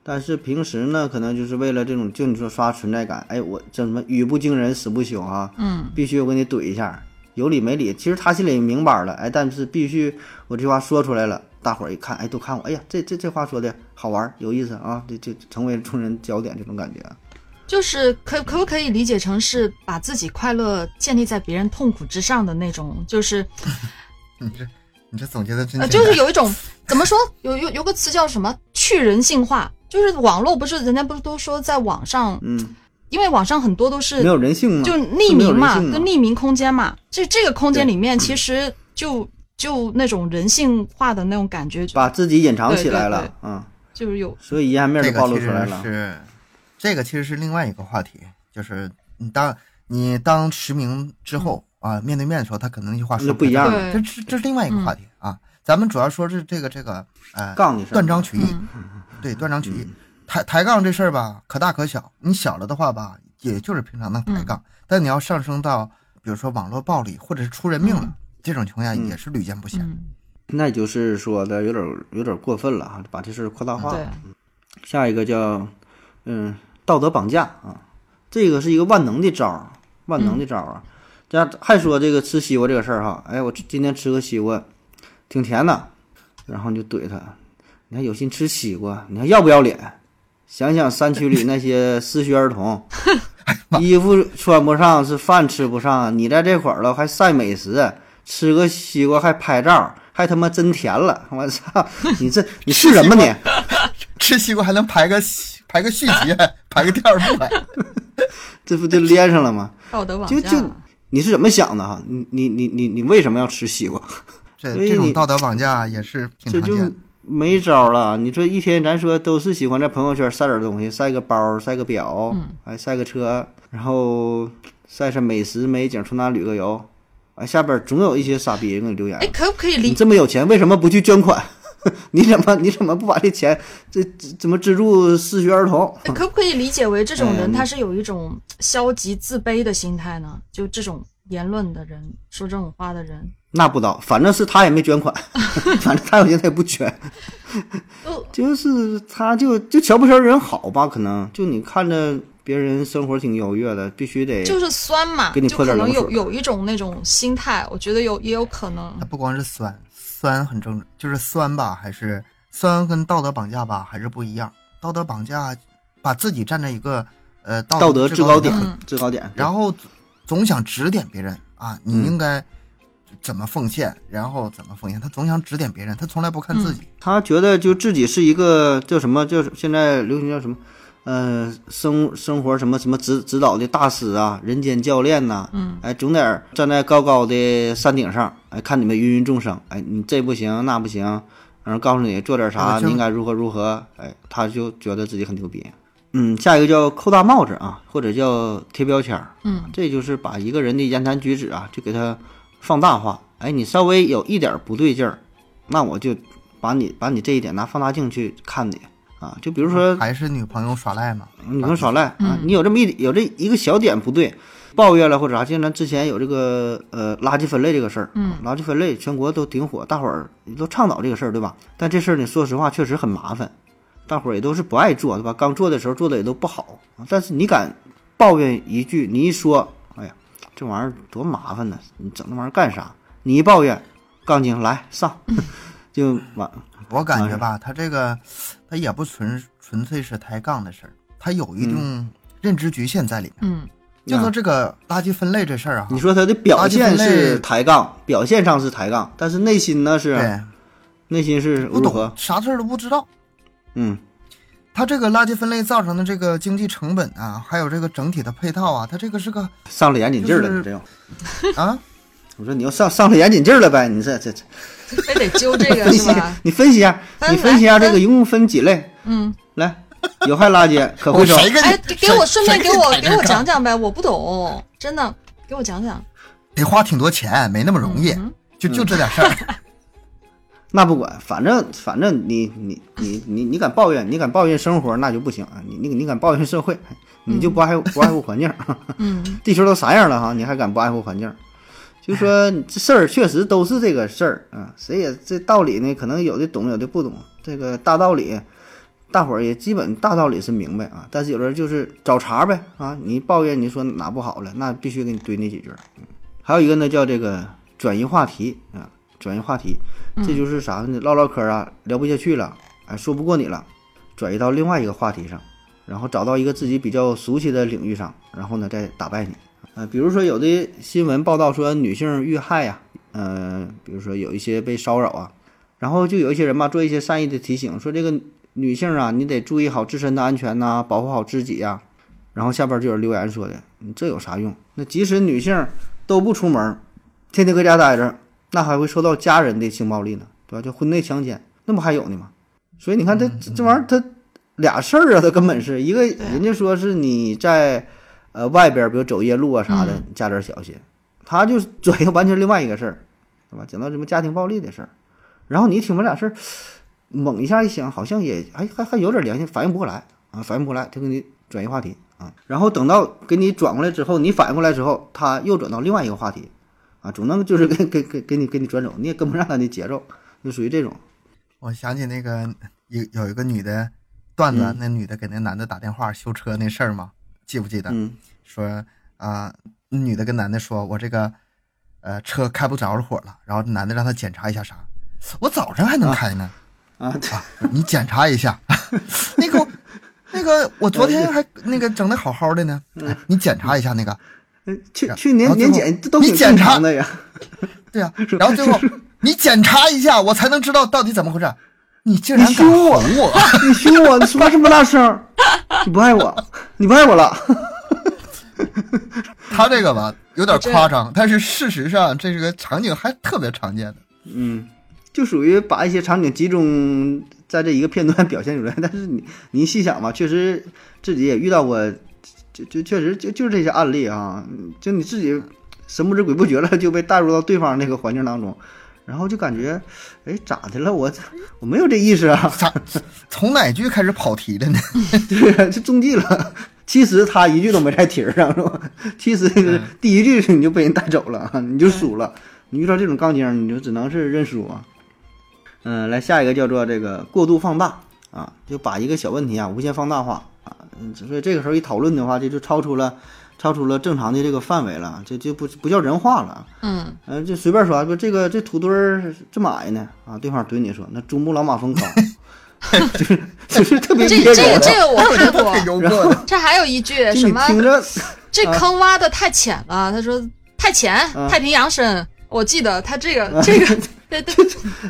但是平时呢，可能就是为了这种，就你说刷存在感，哎，我这什么语不惊人死不休啊，嗯。必须我给你怼一下，有理没理。其实他心里明白了，哎，但是必须我这话说出来了，大伙儿一看，哎，都看我，哎呀，这这这话说的好玩儿有意思啊，这这成为众人焦点这种感觉啊。就是可可不可以理解成是把自己快乐建立在别人痛苦之上的那种，就是 你这你这总结的真呃，就是有一种怎么说，有有有个词叫什么？去人性化，就是网络不是人家不是都说在网上，嗯，因为网上很多都是没有人性嘛，就匿名嘛，跟匿名空间嘛，这这个空间里面其实就就那种人性化的那种感觉，把自己隐藏起来对对了嗯，就是有所以阴暗面这都暴露出来了。是，这个其实是另外一个话题，就是你当你当实名之后啊，面对面的时候，他可能那句话说不一样这是这是另外一个话题啊。咱们主要说是这个这个呃杠你断章取义，嗯。对断章取义。抬抬杠这事儿吧，可大可小。你小了的话吧，也就是平常的抬杠，但你要上升到比如说网络暴力或者是出人命了，这种情况下嗯也是屡见不鲜。嗯，那就是说的有点儿有点儿过分了哈，把这事儿扩大化。对，下一个叫嗯道德绑架啊，这个是一个万能的招儿，万能的招儿啊。这还说这个吃西瓜这个事儿哈，哎，我今天吃个西瓜，挺甜的，然后你就怼他，你还有心吃西瓜，你还要不要脸？想想山区里那些失学儿童，衣服穿不上，是饭吃不上，你在这块儿了还晒美食，吃个西瓜还拍照，还他妈真甜了！我操，你这你是什么你？吃西瓜还能排个排个续集，排个第二部。这不就连上了吗？道德绑架。就就你是怎么想的哈？你你你你你为什么要吃西瓜？这这种道德绑架也是挺常见的。没招了。你说一天，咱说都是喜欢在朋友圈晒点东西，晒个包，晒个表，嗯还晒个车，然后晒晒美食美景，从哪旅个游。哎，下边总有一些傻逼人给你留言哎，，可不可以理你这么有钱，为什么不去捐款？你怎么你怎么不把这钱这这怎么资助失学儿童？可不可以理解为这种 人嗯他是有一种消极自卑的心态呢？就这种言论的人，说这种话的人，那不知道，反正是他也没捐款，反正他有钱他也不捐，哦就是他就就瞧不起人好吧？可能就你看着别人生活挺优越的，必须得就是酸嘛，给你泼就可能点冷水有有一种那种心态，我觉得有也有可能它。不光是酸，酸很正，就是酸吧，还是酸跟道德绑架吧，还是不一样。道德绑架把自己站在一个呃道道德制高点制高点。然后总想指点别人啊，你嗯应该怎么奉献，然后怎么奉献，他总想指点别人，他从来不看自己。他觉得就自己是一个叫什么，就是现在流行叫什么，呃，生生活什么什么指指导的大师啊，人间教练呐、嗯，哎，总得站在高高的山顶上，哎，看你们芸芸众生，哎，你这不行那不行，然后告诉你做点啥，啊你应该如何如何，哎，他就觉得自己很牛逼。嗯，下一个叫扣大帽子啊，或者叫贴标签儿，嗯，这就是把一个人的言谈举止啊，就给他放大化。哎，你稍微有一点儿不对劲儿，那我就把你把你这一点拿放大镜去看你啊。就比如说还是女朋友耍赖嘛？女朋友耍赖啊嗯，你有这么一有这一个小点不对，抱怨了或者啥，像咱之前有这个呃垃圾分类这个事儿，嗯，垃圾分类全国都挺火，大伙儿都倡导这个事儿，对吧？但这事儿呢，说实话确实很麻烦，大伙儿也都是不爱做，对吧？刚做的时候做的也都不好，啊但是你敢抱怨一句，你一说，这玩意儿多麻烦呢，你整那玩意儿干啥？你一抱怨，杠精来上，就完。我感觉吧，他这个他也不纯纯粹是抬杠的事儿，他有一种认知局限在里面。嗯，就说这个垃圾分类这事儿啊，你说他的表现是抬杠，表现上是抬杠，但是内心呢是对，内心是不如何懂？啥事儿都不知道。嗯它这个垃圾分类造成的这个经济成本啊，还有这个整体的配套啊，它这个是个上了严谨劲儿了，你这样。啊，我说你要上上了严谨劲儿了呗，你这这这非得揪这个是吧？，你分析一下，你分析一下这个一共分几类？嗯，来，有害垃圾、可回收我，谁跟你哎，给给我顺便给我给我讲讲，讲呗，我不懂，真的，给我讲讲。得花挺多钱，没那么容易，嗯就就这点事儿。那不管，反正反正你你你你你敢抱怨，你敢抱怨生活那就不行啊！你你你敢抱怨社会，你就不爱护不爱护环境。嗯地球都啥样了哈，你还敢不爱护环境？就说 这事儿确实都是这个事儿啊，谁也这道理呢，可能有的懂，有的不懂。这个大道理，大伙儿也基本大道理是明白啊，但是有人就是找茬呗啊，你抱怨你说哪不好了，那必须给你怼那几句还有一个呢叫这个转移话题啊，转移话题，这就是啥呢？唠唠嗑啊，聊不下去了，哎，说不过你了，转移到另外一个话题上，然后找到一个自己比较熟悉的领域上，然后呢再打败你。呃，比如说有的新闻报道说女性遇害呀、呃，比如说有一些被骚扰啊，然后就有一些人吧做一些善意的提醒，说这个女性啊，你得注意好自身的安全呐、保护好自己呀、然后下边就有留言说的，你这有啥用？那即使女性都不出门，天天搁家待着，那还会受到家人的性暴力呢，对吧？就婚内强奸，那不还有呢吗？所以你看这这这玩意儿，它俩事儿啊，他根本是一个人家说是你在呃外边儿，比如走夜路啊啥的，嗯你加点儿小心，他就转移完全另外一个事儿，对吧？讲到什么家庭暴力的事儿，然后你一听完俩事儿，猛一下一想，好像也还还还有点联系，反应不过来啊，反应不过来，他给你转移话题啊，然后等到给你转过来之后，你反应过来之后，他又转到另外一个话题啊，总能就是给给给给你给你转走，你也跟不上他的节奏，就属于这种。我想起那个有有一个女的段子，嗯那女的给那男的打电话修车那事儿嘛？记不记得？嗯说啊、那女的跟男的说，我这个呃车开不着了火了，然后男的让他检查一下啥，我早上还能开呢，啊，啊，你检查一下，那个那个我昨天还那个整的好好的呢，你检查一下那个，去去年年检这都挺你检查正常的呀。对呀、然后最后你检查一下，我才能知道到底怎么回事。你竟然凶我哄我！你凶我，你说这么大声，你不爱我，你不爱我了。他这个吧有点夸张，但是事实上这是个场景还特别常见的。嗯，就属于把一些场景集中在这一个片段表现出来。但是你你细想吧，确实自己也遇到过，就就确实就就是这些案例啊，就你自己神不知鬼不觉了就被带入到对方那个环境当中，然后就感觉，哎，咋的了？我我没有这意思啊，咋从哪句开始跑题的呢？对呀，就中计了。其实他一句都没在题上，是吧？其实第一句你就被人带走了，你就输了。你遇到这种杠精，你就只能是认输啊。嗯，来下一个叫做这个过度放大啊，就把一个小问题啊无限放大化啊。嗯，所以这个时候一讨论的话，这就超出了超出了正常的这个范围了，这就不不叫人话了。嗯，嗯，就随便说，说这个这土堆儿这么矮呢啊，对方怼你说那珠穆朗玛峰高，就是就是特别这个这个我看过。幽默。这还有一句什么？听着，这坑挖的太浅了。他说太浅，啊太平洋深。我记得他这个这个，对对，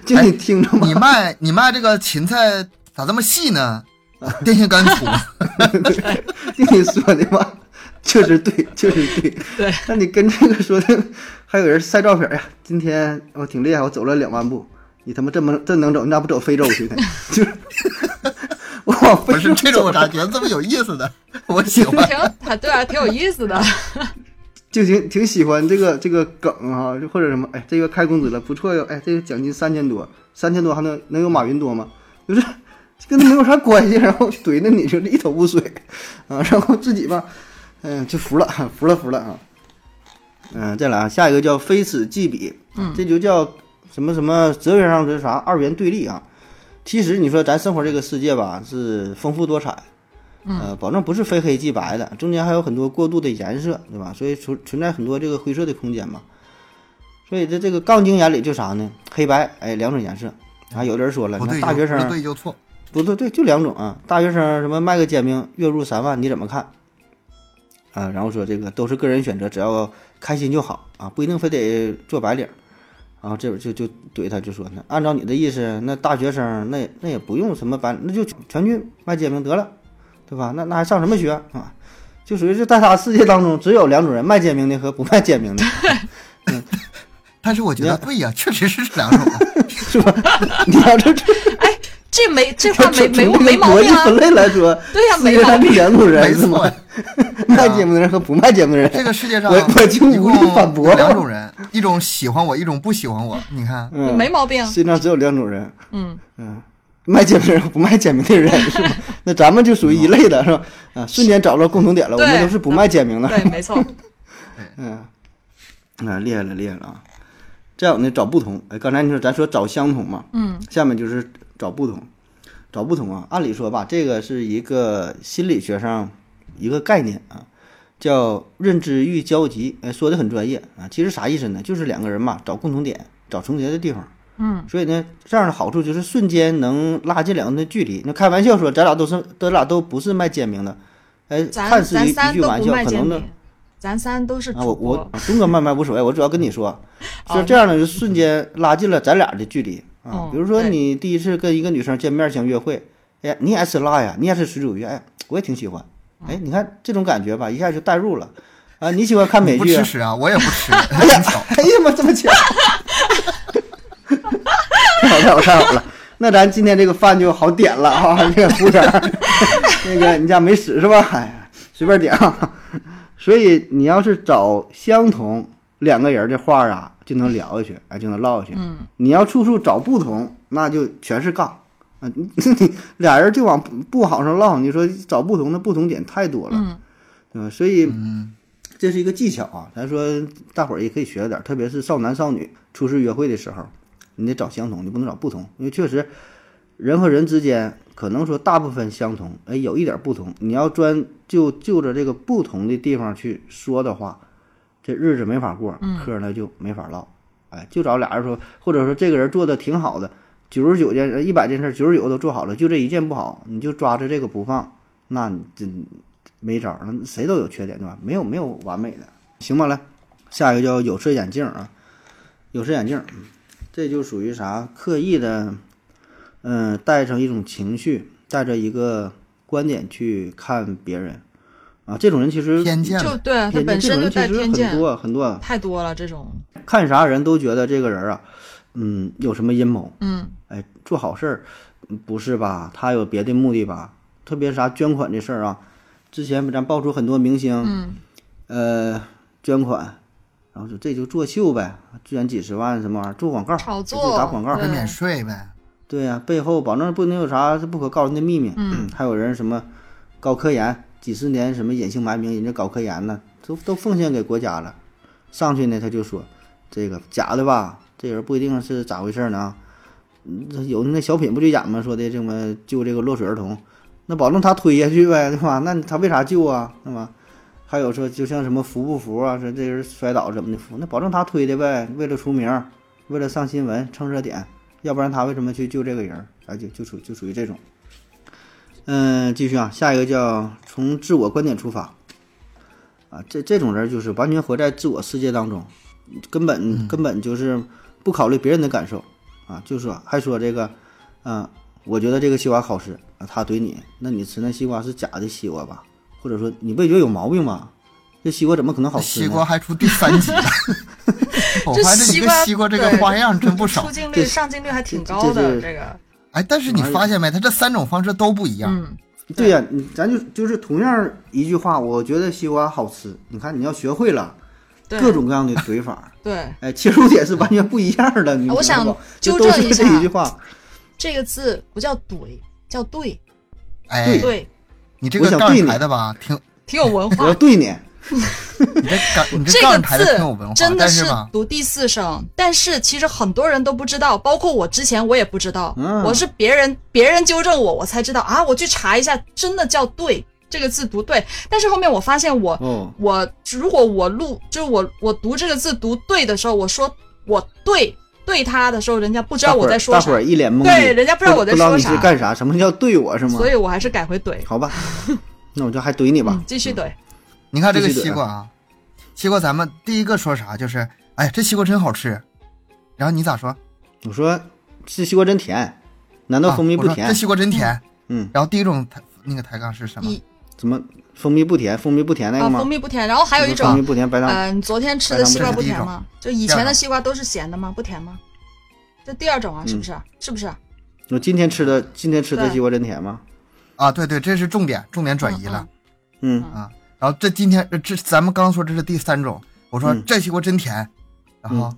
就你听着嘛你，卖你卖这个芹菜咋这么细呢？电线杆粗，就你说的吧，确实对，确实对。对，那你跟这个说的，还有人晒照片呀？今天我挺厉害，我走了两万步。你他妈这么这能走，你咋不走非洲去呢？就是我往非洲不是这种，我咋觉得这么有意思的？我喜欢。挺还对啊，挺有意思的。就挺挺喜欢这个这个梗啊，就或者什么，哎，这个开工资了，不错哟，哎，这个奖金三千多，三千多还能能有马云多吗？就是跟他没有啥关系，然后怼着你就是一头雾水啊，然后自己吧，嗯、就服了，服了，服了啊。嗯、再来啊，下一个叫非此即彼，嗯这就叫什么什么哲学上的啥二元对立啊。其实你说咱生活这个世界吧，是丰富多彩，呃，保证不是非黑即白的，中间还有很多过渡的颜色，对吧？所以存存在很多这个灰色的空间嘛。所以在这个杠精眼里就啥呢？黑白，哎，两种颜色。啊，有的人说了，大学生对就错。不对对，就两种啊。大学生什么卖个煎饼月入三万，你怎么看？啊，然后说这个都是个人选择，只要开心就好啊，不一定非得做白领儿。然后这边就就怼他，就说呢，按照你的意思，那大学生那那也不用什么白，那就全去卖煎饼得了，对吧？那那还上什么学啊？就属于是在他世界当中只有两种人，卖煎饼的和不卖煎饼的，嗯但是我觉得对呀，确实是这两种啊。是吧？你要这这 这没这话没没没毛病啊分。类来说，对呀没毛病就两种人是吗？，卖煎饼的人和不卖煎饼的人。这个世界上我我就一无力反驳有两种人，一种喜欢我，一种不喜欢我。你看，嗯，没毛病世界上只有两种人，嗯，嗯，卖煎饼的人和不卖煎饼的人是吧？那咱们就属于一类的是吧？啊，瞬间找到共同点了，我们都是不卖煎饼的。对，没错。嗯，啊，厉害了，厉害了啊！再有呢，找不同。哎，刚才你说咱说找相同嘛，嗯，下面就是找不同。找不同啊，按理说吧，这个是一个心理学上一个概念啊，叫认知域交集。哎，说的很专业啊，其实啥意思呢？就是两个人嘛，找共同点，找重叠的地方。嗯，所以呢，这样的好处就是瞬间能拉近两个人的距离。那开玩笑说，咱俩都是，咱俩都不是卖煎饼的，哎，看似一一句玩笑，可能呢，咱三都是啊，我我。东哥慢慢无所谓，我主要跟你说，就这样呢，就瞬间拉近了咱俩的距离啊哦。比如说你第一次跟一个女生见面想约会，哎呀，你也爱吃辣呀，你也是水煮鱼，哎，我也挺喜欢，嗯哎，你看这种感觉吧，一下就代入了啊。你喜欢看美剧啊？不吃屎啊，我也不吃，哎呀。哎呀妈，这么巧！太好太好太好了！那咱今天这个饭就好点了哈、这个服务员，那个你家没屎是吧？哎呀，随便点啊。所以你要是找相同两个人的话啊，就能聊下去，哎，就能唠下去。嗯，你要处处找不同，那就全是杠啊！你 你俩人就往不不好上唠，你说找不同的不同点太多了，嗯对吧？所以嗯，这是一个技巧啊，咱说大伙儿也可以学着点儿，特别是少男少女初次约会的时候，你得找相同，你不能找不同，因为确实人和人之间可能说大部分相同，哎，有一点儿不同，你要专就就着这个不同的地方去说的话，这日子没法过，嗑呢就没法唠，哎，就找俩人说，或者说这个人做的挺好的，九十九件一百件事，九十九都做好了，就这一件不好，你就抓着这个不放，那你真没招儿，那谁都有缺点对吧？没有没有完美的，行吧？来，下一个叫有色眼镜啊，有色眼镜，嗯这就属于啥？刻意的，嗯、带上一种情绪，带着一个观点去看别人，啊，这种人其实偏见，就对本身就这种人其实很带偏见，多很多，太多了这种。看啥人都觉得这个人啊，嗯，有什么阴谋，嗯哎，做好事儿，嗯不是吧？他有别的目的吧？特别是啥捐款这事儿啊，之前咱爆出很多明星，嗯呃，捐款，然后就这就作秀呗，捐几十万什么玩意儿，做广告，炒作打广告，免税呗。对呀、背后保证不能有啥不可告人的秘密。嗯，还有人什么搞科研，几十年什么隐姓埋名，人家搞科研呢，都都奉献给国家了。上去呢，他就说这个假的吧，这人不一定是咋回事呢。嗯有那小品不就演吗？说的这么救这个落水儿童，那保证他推下去呗，对吧？那他为啥救啊？对吧？还有说就像什么扶不扶啊？说这人摔倒怎么的扶？那保证他推的呗，为了出名，为了上新闻蹭热点，要不然他为什么去救这个人儿？啊，就就属就属于这种。嗯，继续啊，下一个叫从自我观点出发。啊，这这种人就是完全活在自我世界当中，根本、根本就是不考虑别人的感受啊，就说还说这个，啊，我觉得这个西瓜好吃啊，他怼你，那你吃那西瓜是假的西瓜吧？或者说你味觉有毛病吧？这西瓜怎么可能好吃呢？西瓜还出第三集了，我这发现你西瓜这西瓜这个花样真不少出。镜率、上镜率还挺高的。这个，哎，但是你发现没？他这三种方式都不一样。嗯，对呀、你咱就就是同样一句话，我觉得西瓜好吃。你看你要学会了各种各样的怼法，对哎，切入点是完全不一样的。你想不纠正一下这一句话，这个字不叫怼，叫对哎，对，你这个杠我想对你抬的吧，挺挺有文化我化要。对你。你这杠你这个杠抬的挺字有文化，真的是读第四声，但是其实很多人都不知道，包括我之前我也不知道，嗯我是别人别人纠正我，我才知道啊，我去查一下，真的叫对，这个字读对。但是后面我发现我、哦，我如果我录就是我我读这个字读对的时候，我说我对对他的时候，人家不知道我在说啥大伙儿，一脸懵，对人家不知道我在不知道你说啥是干啥，什么叫对我是吗？所以我还是改回怼。好吧，那我就还怼你吧嗯，。继续怼。你看这个西瓜啊，西瓜咱们第一个说啥就是，哎呀，这西瓜真好吃。然后你咋说？我说这西瓜真甜，难道啊蜂蜜不甜这？西瓜真甜。嗯，然后第一种抬那个抬杠是什么？怎么蜂蜜不甜？蜂蜜不甜那啊，个吗？蜂蜜不甜，然后还有一种蜂蜜种，不甜白糖。嗯、昨天吃的西瓜不甜吗？就以前的西瓜都是咸的吗？不甜吗？这第二种啊，是不是？是不是？我今天吃的今天吃的西瓜真甜吗？啊，对对，这是重点，重点转移了。嗯，啊。然后这今天呃这咱们刚说这是第三种，我说嗯这西瓜真甜，然后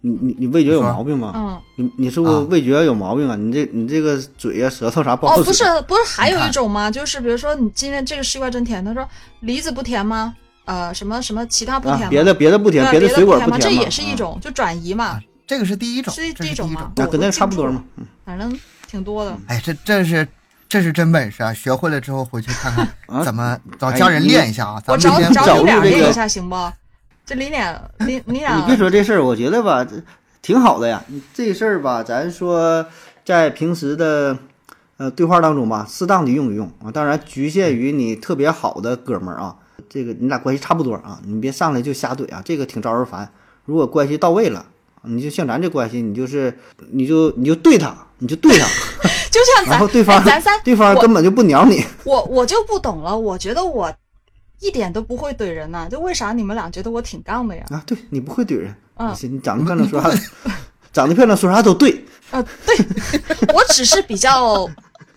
你你你味觉有毛病吗？嗯，你你是不是啊味觉有毛病啊？你这你这个嘴呀、舌头啥不好哦，不是，不是，还有一种吗？就是比如说，你今天这个西瓜真甜，他说梨子不甜吗？呃，什么什么其他不甜吗？，啊别的别的不甜，别的水果甜吗？这也是一。种，就转移嘛，这个是第一种，是第一种第一种嘛。那跟那差不多嘛。反正挺多的。哎，这这是这是真本事啊！学会了之后回去看啊看怎么找家人练一下啊。我找咱们找找你俩练一下行不？这你俩，你你俩，你别说这事儿，我觉得吧，这挺好的呀。这事儿吧，咱说在平时的呃对话当中吧，适当的用一用啊。当然，局限于你特别好的哥们儿啊，这个你俩关系差不多啊，你别上来就瞎怼啊，这个挺招人烦。如果关系到位了，你就像咱这关系，你就是你就你就对他，你就对他，就像咱然后对方哎咱仨，对方根本就不鸟你。我我就不懂了，我觉得我一点都不会怼人呐、就为啥你们俩觉得我挺杠的呀？啊，对你不会怼人，嗯你你长得漂亮 说啥，长得漂亮说啥都对，啊，对，我只是比较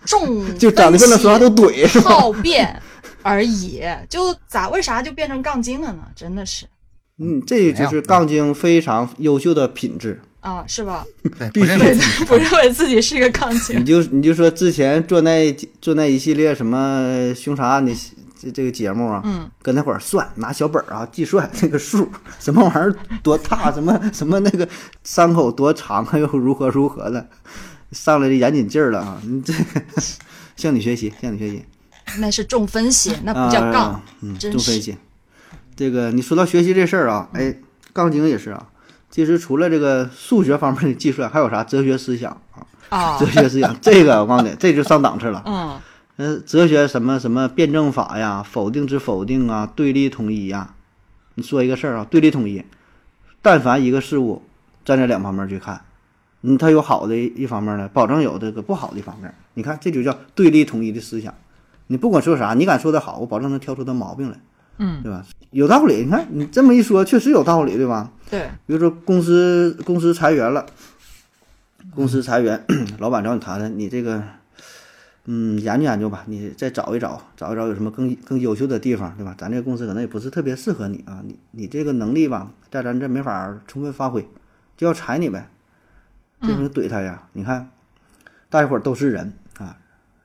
重就长得漂亮说啥都怼？好辩而已，就咋为啥就变成杠精了呢？真的是嗯，这就是杠精非常优秀的品质。啊，是吧？对必须 不认为自己是不认为自己是一个杠精你，就你就说之前做那做那一系列什么凶杀案的这这个节目啊，嗯，搁那会儿算拿小本儿啊计算那个数，什么玩意儿多大，什么什么那个伤口多长啊，又如何如何的，上来的严谨劲儿了啊！你这 向你学习，向你学习。那是重分析，那不叫杠啊，嗯，重分析。这个你说到学习这事儿啊，哎，杠精也是啊。其实除了这个数学方面的计算，还有啥哲学思想啊？啊 哲，学思想 这个我告诉你，这就上档次了。嗯，呃，哲学什么什么辩证法呀，否定之否定啊，对立统一呀。你说一个事儿啊，对立统一，但凡一个事物站在两方面去看，嗯，它有好的一方面呢，保证有这个不好的一方面。你看，这就叫对立统一的思想。你不管说啥，你敢说的好，我保证能挑出它毛病来，嗯，对吧？有道理。你看你这么一说，确实有道理，对吧？对，比如说公司公司裁员了，公司裁员，老板找你谈谈，你这个，嗯，研究研究吧，你再找一找，找一找有什么更更优秀的地方，对吧？咱这个公司可能也不是特别适合你啊，你你这个能力吧，在咱这没法充分发挥，就要裁你呗。这时候怼他呀，你看，大家伙儿都是人啊，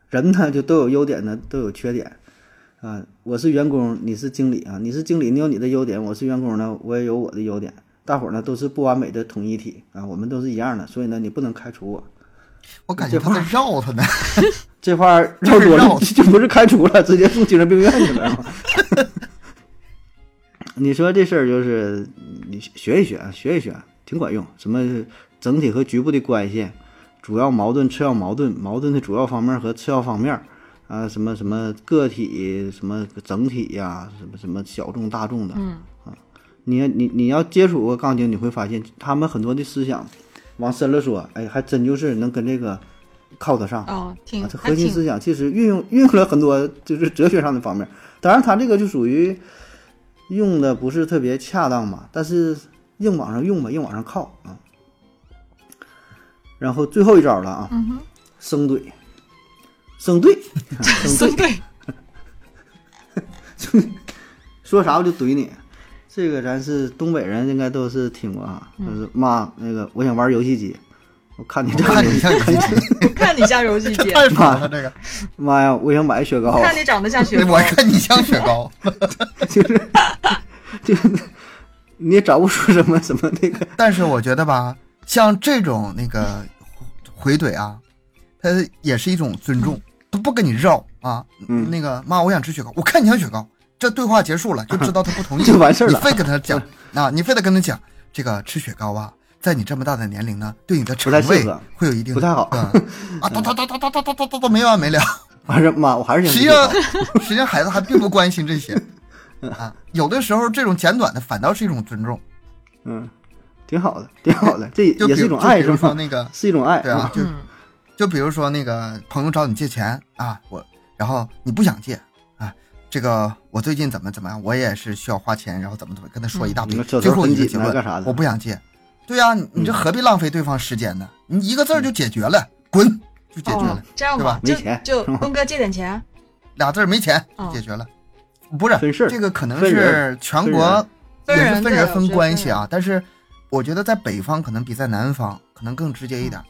人呢就都有优点呢，都有缺点。啊，我是员工，你是经理啊，你是经理，你有你的优点，我是员工呢，我也有我的优点。大伙儿呢都是不完美的统一体啊，我们都是一样的，所以呢，你不能开除我。我感觉他在绕他呢。这话 绕多了就不是开除了，直接送精神病院去了。你说这事儿就是你学一学，学一学，挺管用。什么整体和局部的关系，主要矛盾、次要矛盾，矛盾的主要方面和次要方面啊，什么什么个体，什么整体呀，什么什么小众、大众的，嗯啊，你你你要接触过杠精，你会发现他们很多的思想，往深了说，哎，还真就是能跟这个靠得上。哦，挺啊，这核心思想其实运用运用了很多，就是哲学上的方面。当然，他这个就属于用的不是特别恰当嘛，但是硬往上用吧，硬往上靠啊。然后最后一招了啊，生怼，生队，生生怼，对，说啥我就怼你。这个咱是东北人，应该都是听过啊。就是妈，那个我想玩游戏机，我看你这我看你像游戏机，我看你像游戏机，太爽了这个。妈呀，我想买雪糕，看你长得像雪糕。我，看你像雪糕，就是就是你也找不出什么什么那个。但是我觉得吧，像这种那个回怼啊，它也是一种尊重，他不跟你绕啊。嗯那个妈，我想吃雪糕，我看你像雪糕，这对话结束了，就知道他不同意，就完事儿了你非跟他讲 啊，你非得跟他讲这个吃雪糕啊，在你这么大的年龄呢，对你的肠胃不太适合会有一定不太好嗯 啊，哒哒哒哒哒哒哒哒哒哒没完没了。还是妈，我还是想实际上，实际上孩子还并不关心这些啊。有的时候，这种简短的反倒是一种尊重。嗯，挺好的，挺好的，这就比如也是一种爱，是吗？说那个，是一种爱，对啊，就嗯就比如说那个朋友找你借钱啊，我然后你不想借啊，这个我最近怎么怎么样，我也是需要花钱，然后怎么怎么跟他说一大堆，嗯最后很紧一个结论干啥的我不想借。对呀、你你这何必浪费对方时间呢？你一个字儿就解决了，滚就解决了哦，，这样对吧吧，就没钱就是 东哥借点钱，俩字儿没钱解决了。不是这个可能是全国分人分关系啊，但是我觉得在北方可能比在南方可能更直接一点，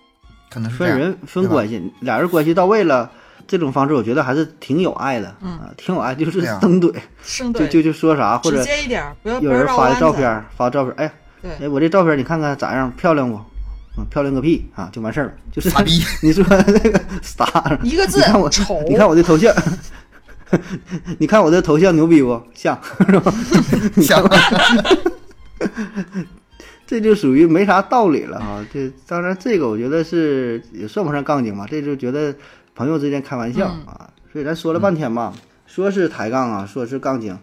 可能是。分人分关系，俩人关系到位了，这种方式我觉得还是挺有爱的，嗯啊，挺有爱，就是对啊登怼，生怼，就就就说啥，或者直接一点，不要有人发的照片儿，发照片儿，哎，呀哎，我这照片你看看咋样，漂亮不？嗯，漂亮个屁啊，就完事儿了，就是傻逼，你说那个 傻，一个字你看我丑，你看我的头像，你看我这头像牛逼不？像是吧？像这就属于没啥道理了啊！这当然，这个我觉得是也算不上杠精吧，这就觉得朋友之间开玩笑嗯啊。所以咱说了半天吧，说是抬杠啊，说是杠精，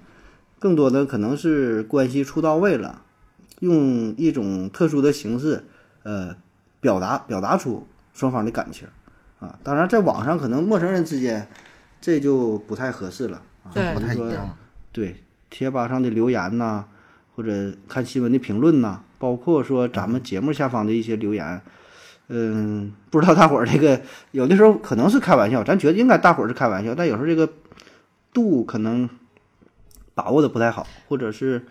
更多的可能是关系处到位了，用一种特殊的形式，呃，表达表达出双方的感情啊。当然，在网上可能陌生人之间，这就不太合适了不太一样。对，贴吧上的留言呐、或者看新闻的评论呐、包括说咱们节目下方的一些留言，嗯，不知道大伙儿这个有的时候可能是开玩笑，咱觉得应该大伙儿是开玩笑，但有时候这个度可能把握的不太好，或者是。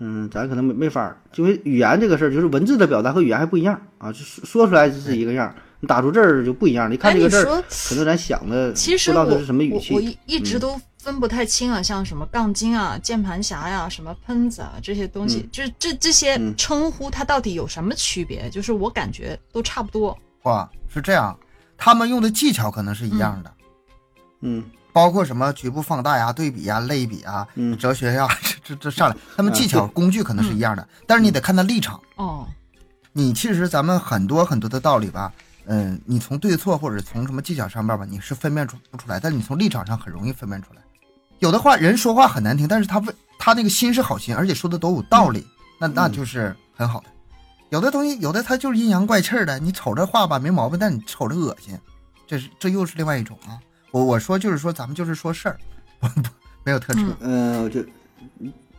嗯，咱可能没没法儿，因为语言这个事儿，就是文字的表达和语言还不一样啊，就说说出来是一个样儿，你打出字儿就不一样。你看哎，这个字儿，可能咱想的其实我不知道它是什么语我气。我一一直都分不太清啊，像什么杠精啊、键盘侠呀、什么喷子啊这些东西，这这这些嗯称呼它到底有什么区别？就是我感觉都差不多。哇，是这样，他们用的技巧可能是一样的，嗯包括什么局部放大呀、对比呀、类比啊、嗯 哲学呀，这这这上来，他们技巧工具可能是一样的，但是你得看他立场。哦，你其实咱们很多很多的道理吧，嗯，你从对错或者从什么技巧上面吧，你是分辨出不出来，但你从立场上很容易分辨出来。有的话人说话很难听，但是他为他那个心是好心，而且说的都有道理，那那就是很好的。有的东西有的他就是阴阳怪气儿的，你瞅着话吧没毛病，但你瞅着恶心，这是这又是另外一种啊。我我说就是说咱们就是说事儿，不不没有特 质。嗯呃，我就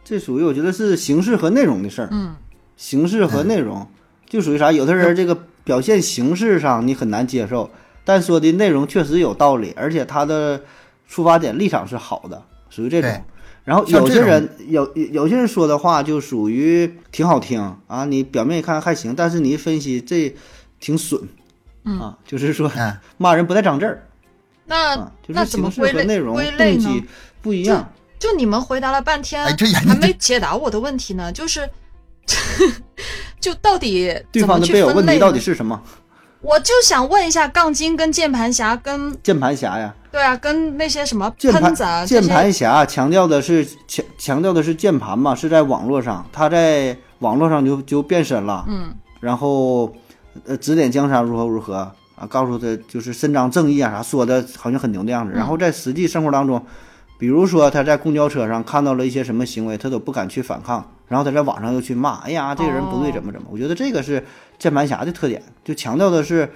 这属于我觉得是形式和内容的事儿，嗯形式和内容就属于啥？有的人这个表现形式上你很难接受，但说的内容确实有道理，而且他的出发点立场是好的，属于这种。然后有些人有有有些人说的话就属于挺好听啊，你表面一看还行，但是你一分析这挺损嗯，啊，就是说嗯，骂人不带脏字儿那啊，就那是形式怎么归类和内容归类呢动机？不一样。就你们回答了半天，还没解答我的问题呢，就是，就到底对怎么去方的队友分类呢问题到底？是什么？我就想问一下，杠精跟键盘侠跟键盘侠呀，对啊，跟那些什么键盘键盘侠强调的是强强调的是键盘嘛，是在网络上，他在网络上就就变身了，嗯。然后呃指点江山如何如何啊，告诉他就是伸张正义啊啥，说的好像很牛的样子。嗯。然后在实际生活当中，比如说他在公交车上看到了一些什么行为，他都不敢去反抗，然后他在网上又去骂，哎呀这个人不对哦。怎么怎么。我觉得这个是键盘侠的特点，就强调的是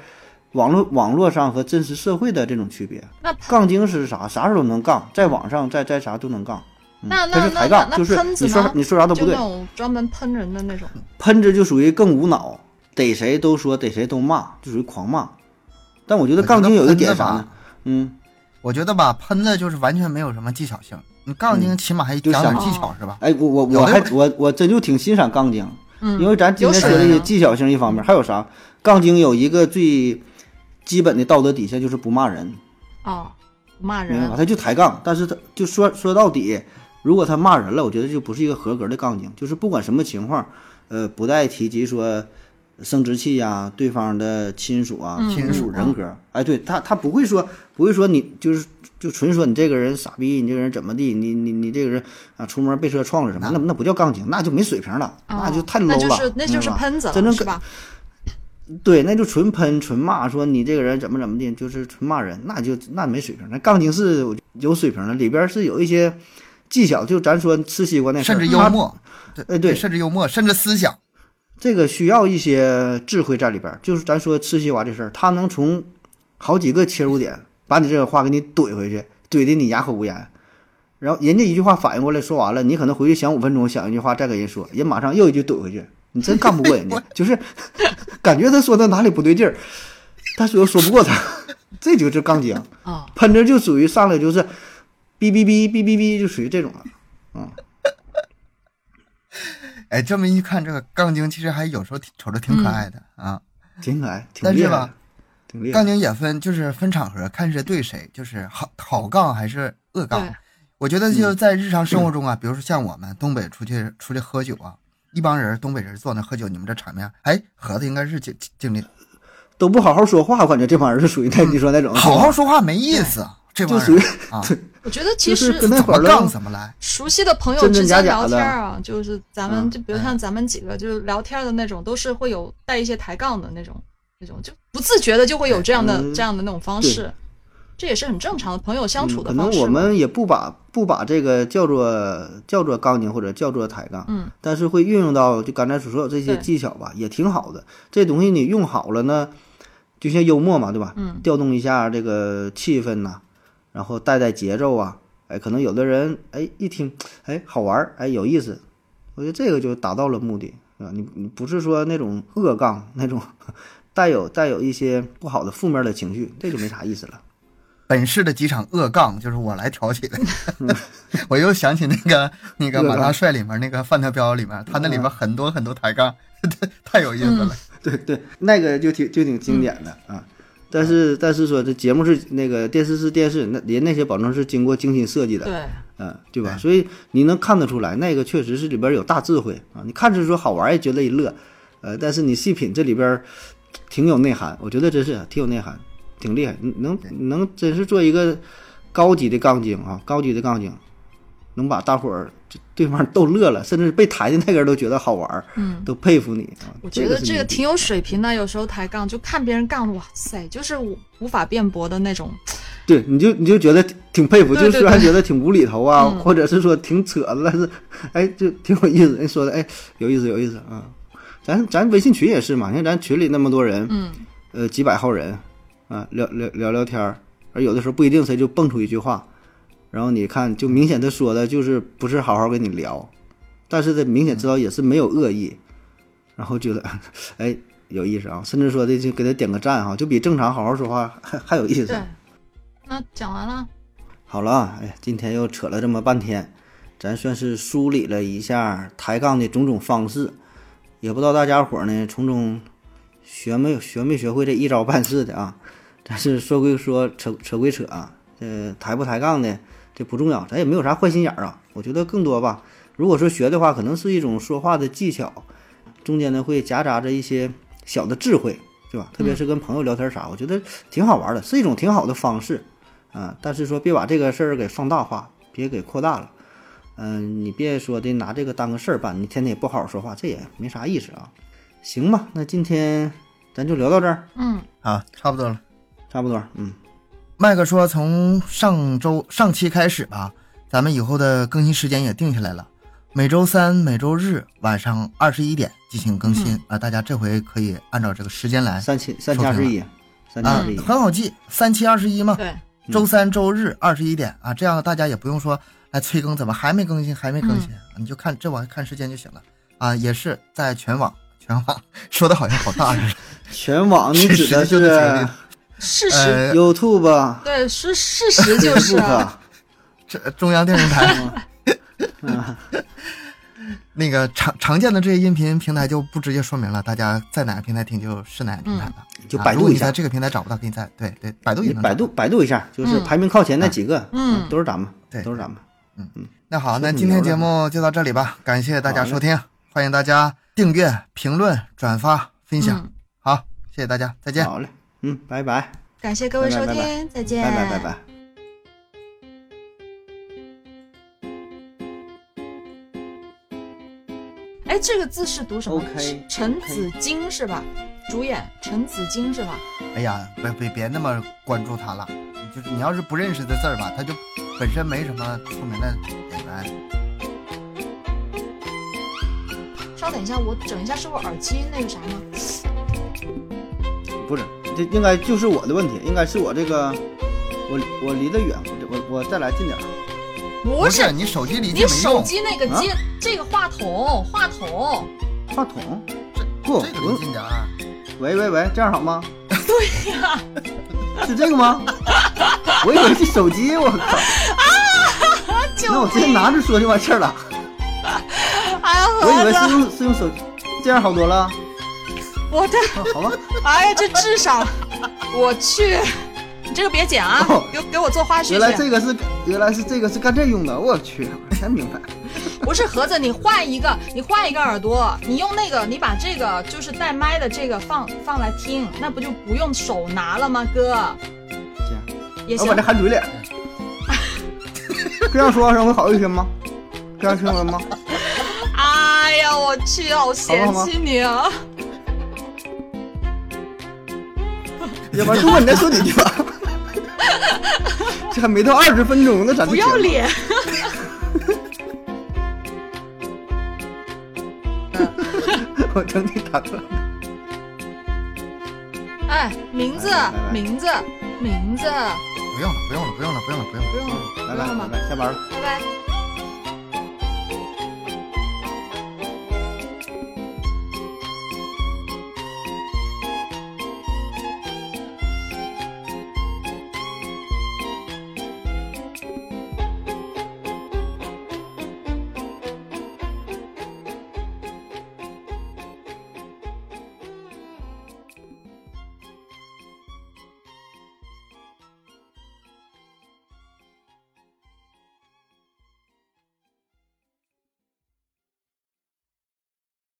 网络网络上和真实社会的这种区别。那杠精是啥？啥时候都能杠，在网上在在啥都能杠。嗯那这是那那那，那抬杠就是喷子呢？你说你说啥都不对就那。种专门喷人的那种。喷子就属于更无脑，逮谁都说，逮谁都骂，就属于狂骂。但我觉得杠精有一个点啥呢？嗯，我觉得吧，喷子就是完全没有什么技巧性，你杠精起码还讲点就想技巧是吧？哎，我我我还我我真就挺欣赏杠精，嗯，因为咱今天说的技巧性一方面，还有啥？杠精有一个最基本的道德底线就是不骂人，哦，骂明白吧？人，他就抬杠，但是他就说说到底，如果他骂人了，我觉得就不是一个合格的杠精，就是不管什么情况，呃，不带提及说生殖器呀、对方的亲属啊、嗯亲属人格，哎，对他他不会说不会说你就是就纯说你这个人傻逼，你这个人怎么地，你你你这个人啊出门被车撞了什么，那那不叫杠精，那就没水平了，哦那就太 low 了，那就是喷子了，真正是吧？对，那就纯喷纯骂，说你这个人怎么怎么的，就是纯骂人，那就那没水平。那杠精是有水平的，里边是有一些技巧，就咱说吃西瓜那事儿甚至幽，默，他哎对，甚至幽默，甚至思想。这个需要一些智慧在里边儿。就是咱说吃西瓜这事儿，他能从好几个切入点把你这个话给你怼回去，怼的你哑口无言。然后人家一句话反应过来，说完了，你可能回去想五分钟，想一句话再给人说，人马上又一句怼回去，你真干不过人家，就是 感觉他说的哪里不对劲儿，但是又说不过他，这就是杠精。哦，喷子就属于上来就是哔哔哔哔哔哔，就属于这种了。嗯哎，这么一看，这个杠精其实还有时候挺瞅着挺可爱的啊。挺可爱，挺厉害的但是吧，挺厉害杠。精也分，就是分场合，看是对谁，就是好好杠还是恶杠。我觉得就在日常生活中啊，比如说像我们东北出去出去喝酒啊，一帮人东北人坐那喝酒，你们这场面，哎，盒子应该是经经历，都不好好说话，我感觉这帮人是属于那你说那种。好好说话没意思，这帮就属于人啊，我觉得其实怎么跟那会儿的杠怎么来。熟悉的朋友之间聊天啊，就是咱们嗯就比如像咱们几个就是聊天的那种，都是会有带一些抬杠的那种，那种就不自觉的就会有这样的嗯。这样的那种方对。式，这也是很正常的朋友相处嗯可能的方式嘛。我们也不把不把这个叫做叫做杠精或者叫做抬杠，嗯，但是会运用到就刚才所说的这些技巧吧，也挺好的。这东西你用好了呢，就像幽默嘛，对吧？嗯，调动一下这个气氛呐、然后带带节奏啊，哎，可能有的人哎一听哎好玩儿，哎有意思，我觉得这个就达到了目的啊。你你不是说那种恶杠那种 带有带有一些不好的负面的情绪，这就没啥意思了。本市的几场恶杠就是我来挑起的，我又想起那个那个马大帅里面那个范德彪里面，他那里面很多很多抬杠，太有意思了。对对，那个就挺就挺经典的啊。但是但是说这节目是那个电视是电视，那人那些保证是经过精心设计的，对，嗯，对吧？所以你能看得出来，那个确实是里边有大智慧啊。你看着说好玩，也觉得一乐，呃，但是你细品这里边挺有内涵，我觉得真是挺有内涵，挺厉害。能能真是做一个高级的杠精啊，高级的杠精，能把大伙儿这对方逗乐了，甚至被抬的那个人都觉得好玩儿，嗯，都佩服你啊。我觉得这个挺有水平的。有时候抬杠，就看别人杠，哇塞，就是无无法辩驳的那种。对，你就你就觉得挺挺佩服，对对就虽然觉得挺无厘头啊，嗯或者是说挺扯的，但是哎，就挺有意思。人说的哎，有意思有意思啊，咱咱微信群也是嘛，你看咱群里那么多人，嗯，呃，几百号人啊，聊聊聊聊天儿，而有的时候不一定谁就蹦出一句话，然后你看就明显的说的就是不是好好跟你聊，但是他明显知道也是没有恶意，然后觉得哎有意思啊，甚至说的就给他点个赞哈，就比正常好好说话还还有意思。对。那讲完了，好了啊，哎，今天又扯了这么半天，咱算是梳理了一下抬杠的种种方式，也不知道大家伙儿呢从中学没学没学会这一招半式的啊。但是说归说，扯扯归扯啊，这抬不抬杠的这不重要，咱也没有啥坏心眼儿啊。我觉得更多吧，如果说学的话，可能是一种说话的技巧，中间呢会夹杂着一些小的智慧，对吧？特别是跟朋友聊天啥，我觉得挺好玩的，是一种挺好的方式。啊，但是说别把这个事儿给放大化，别给扩大了。嗯，你别说的拿这个当个事儿办，你天天也不好好说话，这也没啥意思啊。行吧，那今天咱就聊到这儿，嗯，啊，差不多了。差不多。嗯，麦克说，从上周上期开始吧，咱们以后的更新时间也定下来了，每周三、每周日晚上二十一点进行更新、啊。大家这回可以按照这个时间来三七三七二十一，三七啊二十一，，很好记，三七二十一嘛。对，周三、周日二十一点啊，这样大家也不用说来催更，怎么还没更新，还没更新，你就看这网看时间就行了啊。也是在全网，全网 说的好像好大似的。全网你指的 就是事实，呃，YouTube、对，是事实就是。Facebook，这中央电视台吗？那个常常见的这些音频平台就不直接说明了，大家在哪个平台听就是哪个平台了。就百度一下，你在这个平台找不到，给你在对对百度也能百度百度一下，就是排名靠前那几个，嗯。都是咱们，对都是咱们。嗯。嗯。那好，那今天节目就到这里吧，感谢大家收听，欢迎大家订阅、评论、转发、分享。嗯。好，谢谢大家，再见。好嘞，嗯，拜拜，感谢各位收拜拜拜听，再见，拜拜，拜拜。哎，这个字是读什么 OK，陈子金是吧？主演陈子金是吧？哎呀，别别别那么关注他了，就是你要是不认识的字儿吧，他就本身没什么出名的演员。稍等一下，我整一下，是我耳机那个啥吗？不是，这应该就是我的问题，应该是我这个，我我离得远，我我我再来近点儿。不是，你手机离你近没用，手机那个接、这个话筒，话筒，话筒，这不这个离近点儿。喂喂喂，这样好吗？对呀、是这个吗？我以为是手机，我靠！那我直接拿着说就完事儿了。哎呀，我以为是用是用手，这样好多了。我这，啊好吧，哎呀，这智商，我去，你这个别剪啊，哦给给我做花絮原来。这个是原来是这个是干这用的，我去，我才明白。不是盒子，你换一个，你换一个耳朵，你用那个，你把这个就是带麦的这个放放来听，那不就不用手拿了吗，哥？这样，也行我把这。含嘴里。这样说话声会好一些吗？这样听闻吗？哎呀，我去，好嫌弃你啊！要不然如果你再说几句吧。这还没到二十分钟呢，咱这不要。脸。我整体打断。哎，名字名字，名字，不用了，不用了，不用了，不用了，不用了。不用了，拜？拜，下班了。拜拜。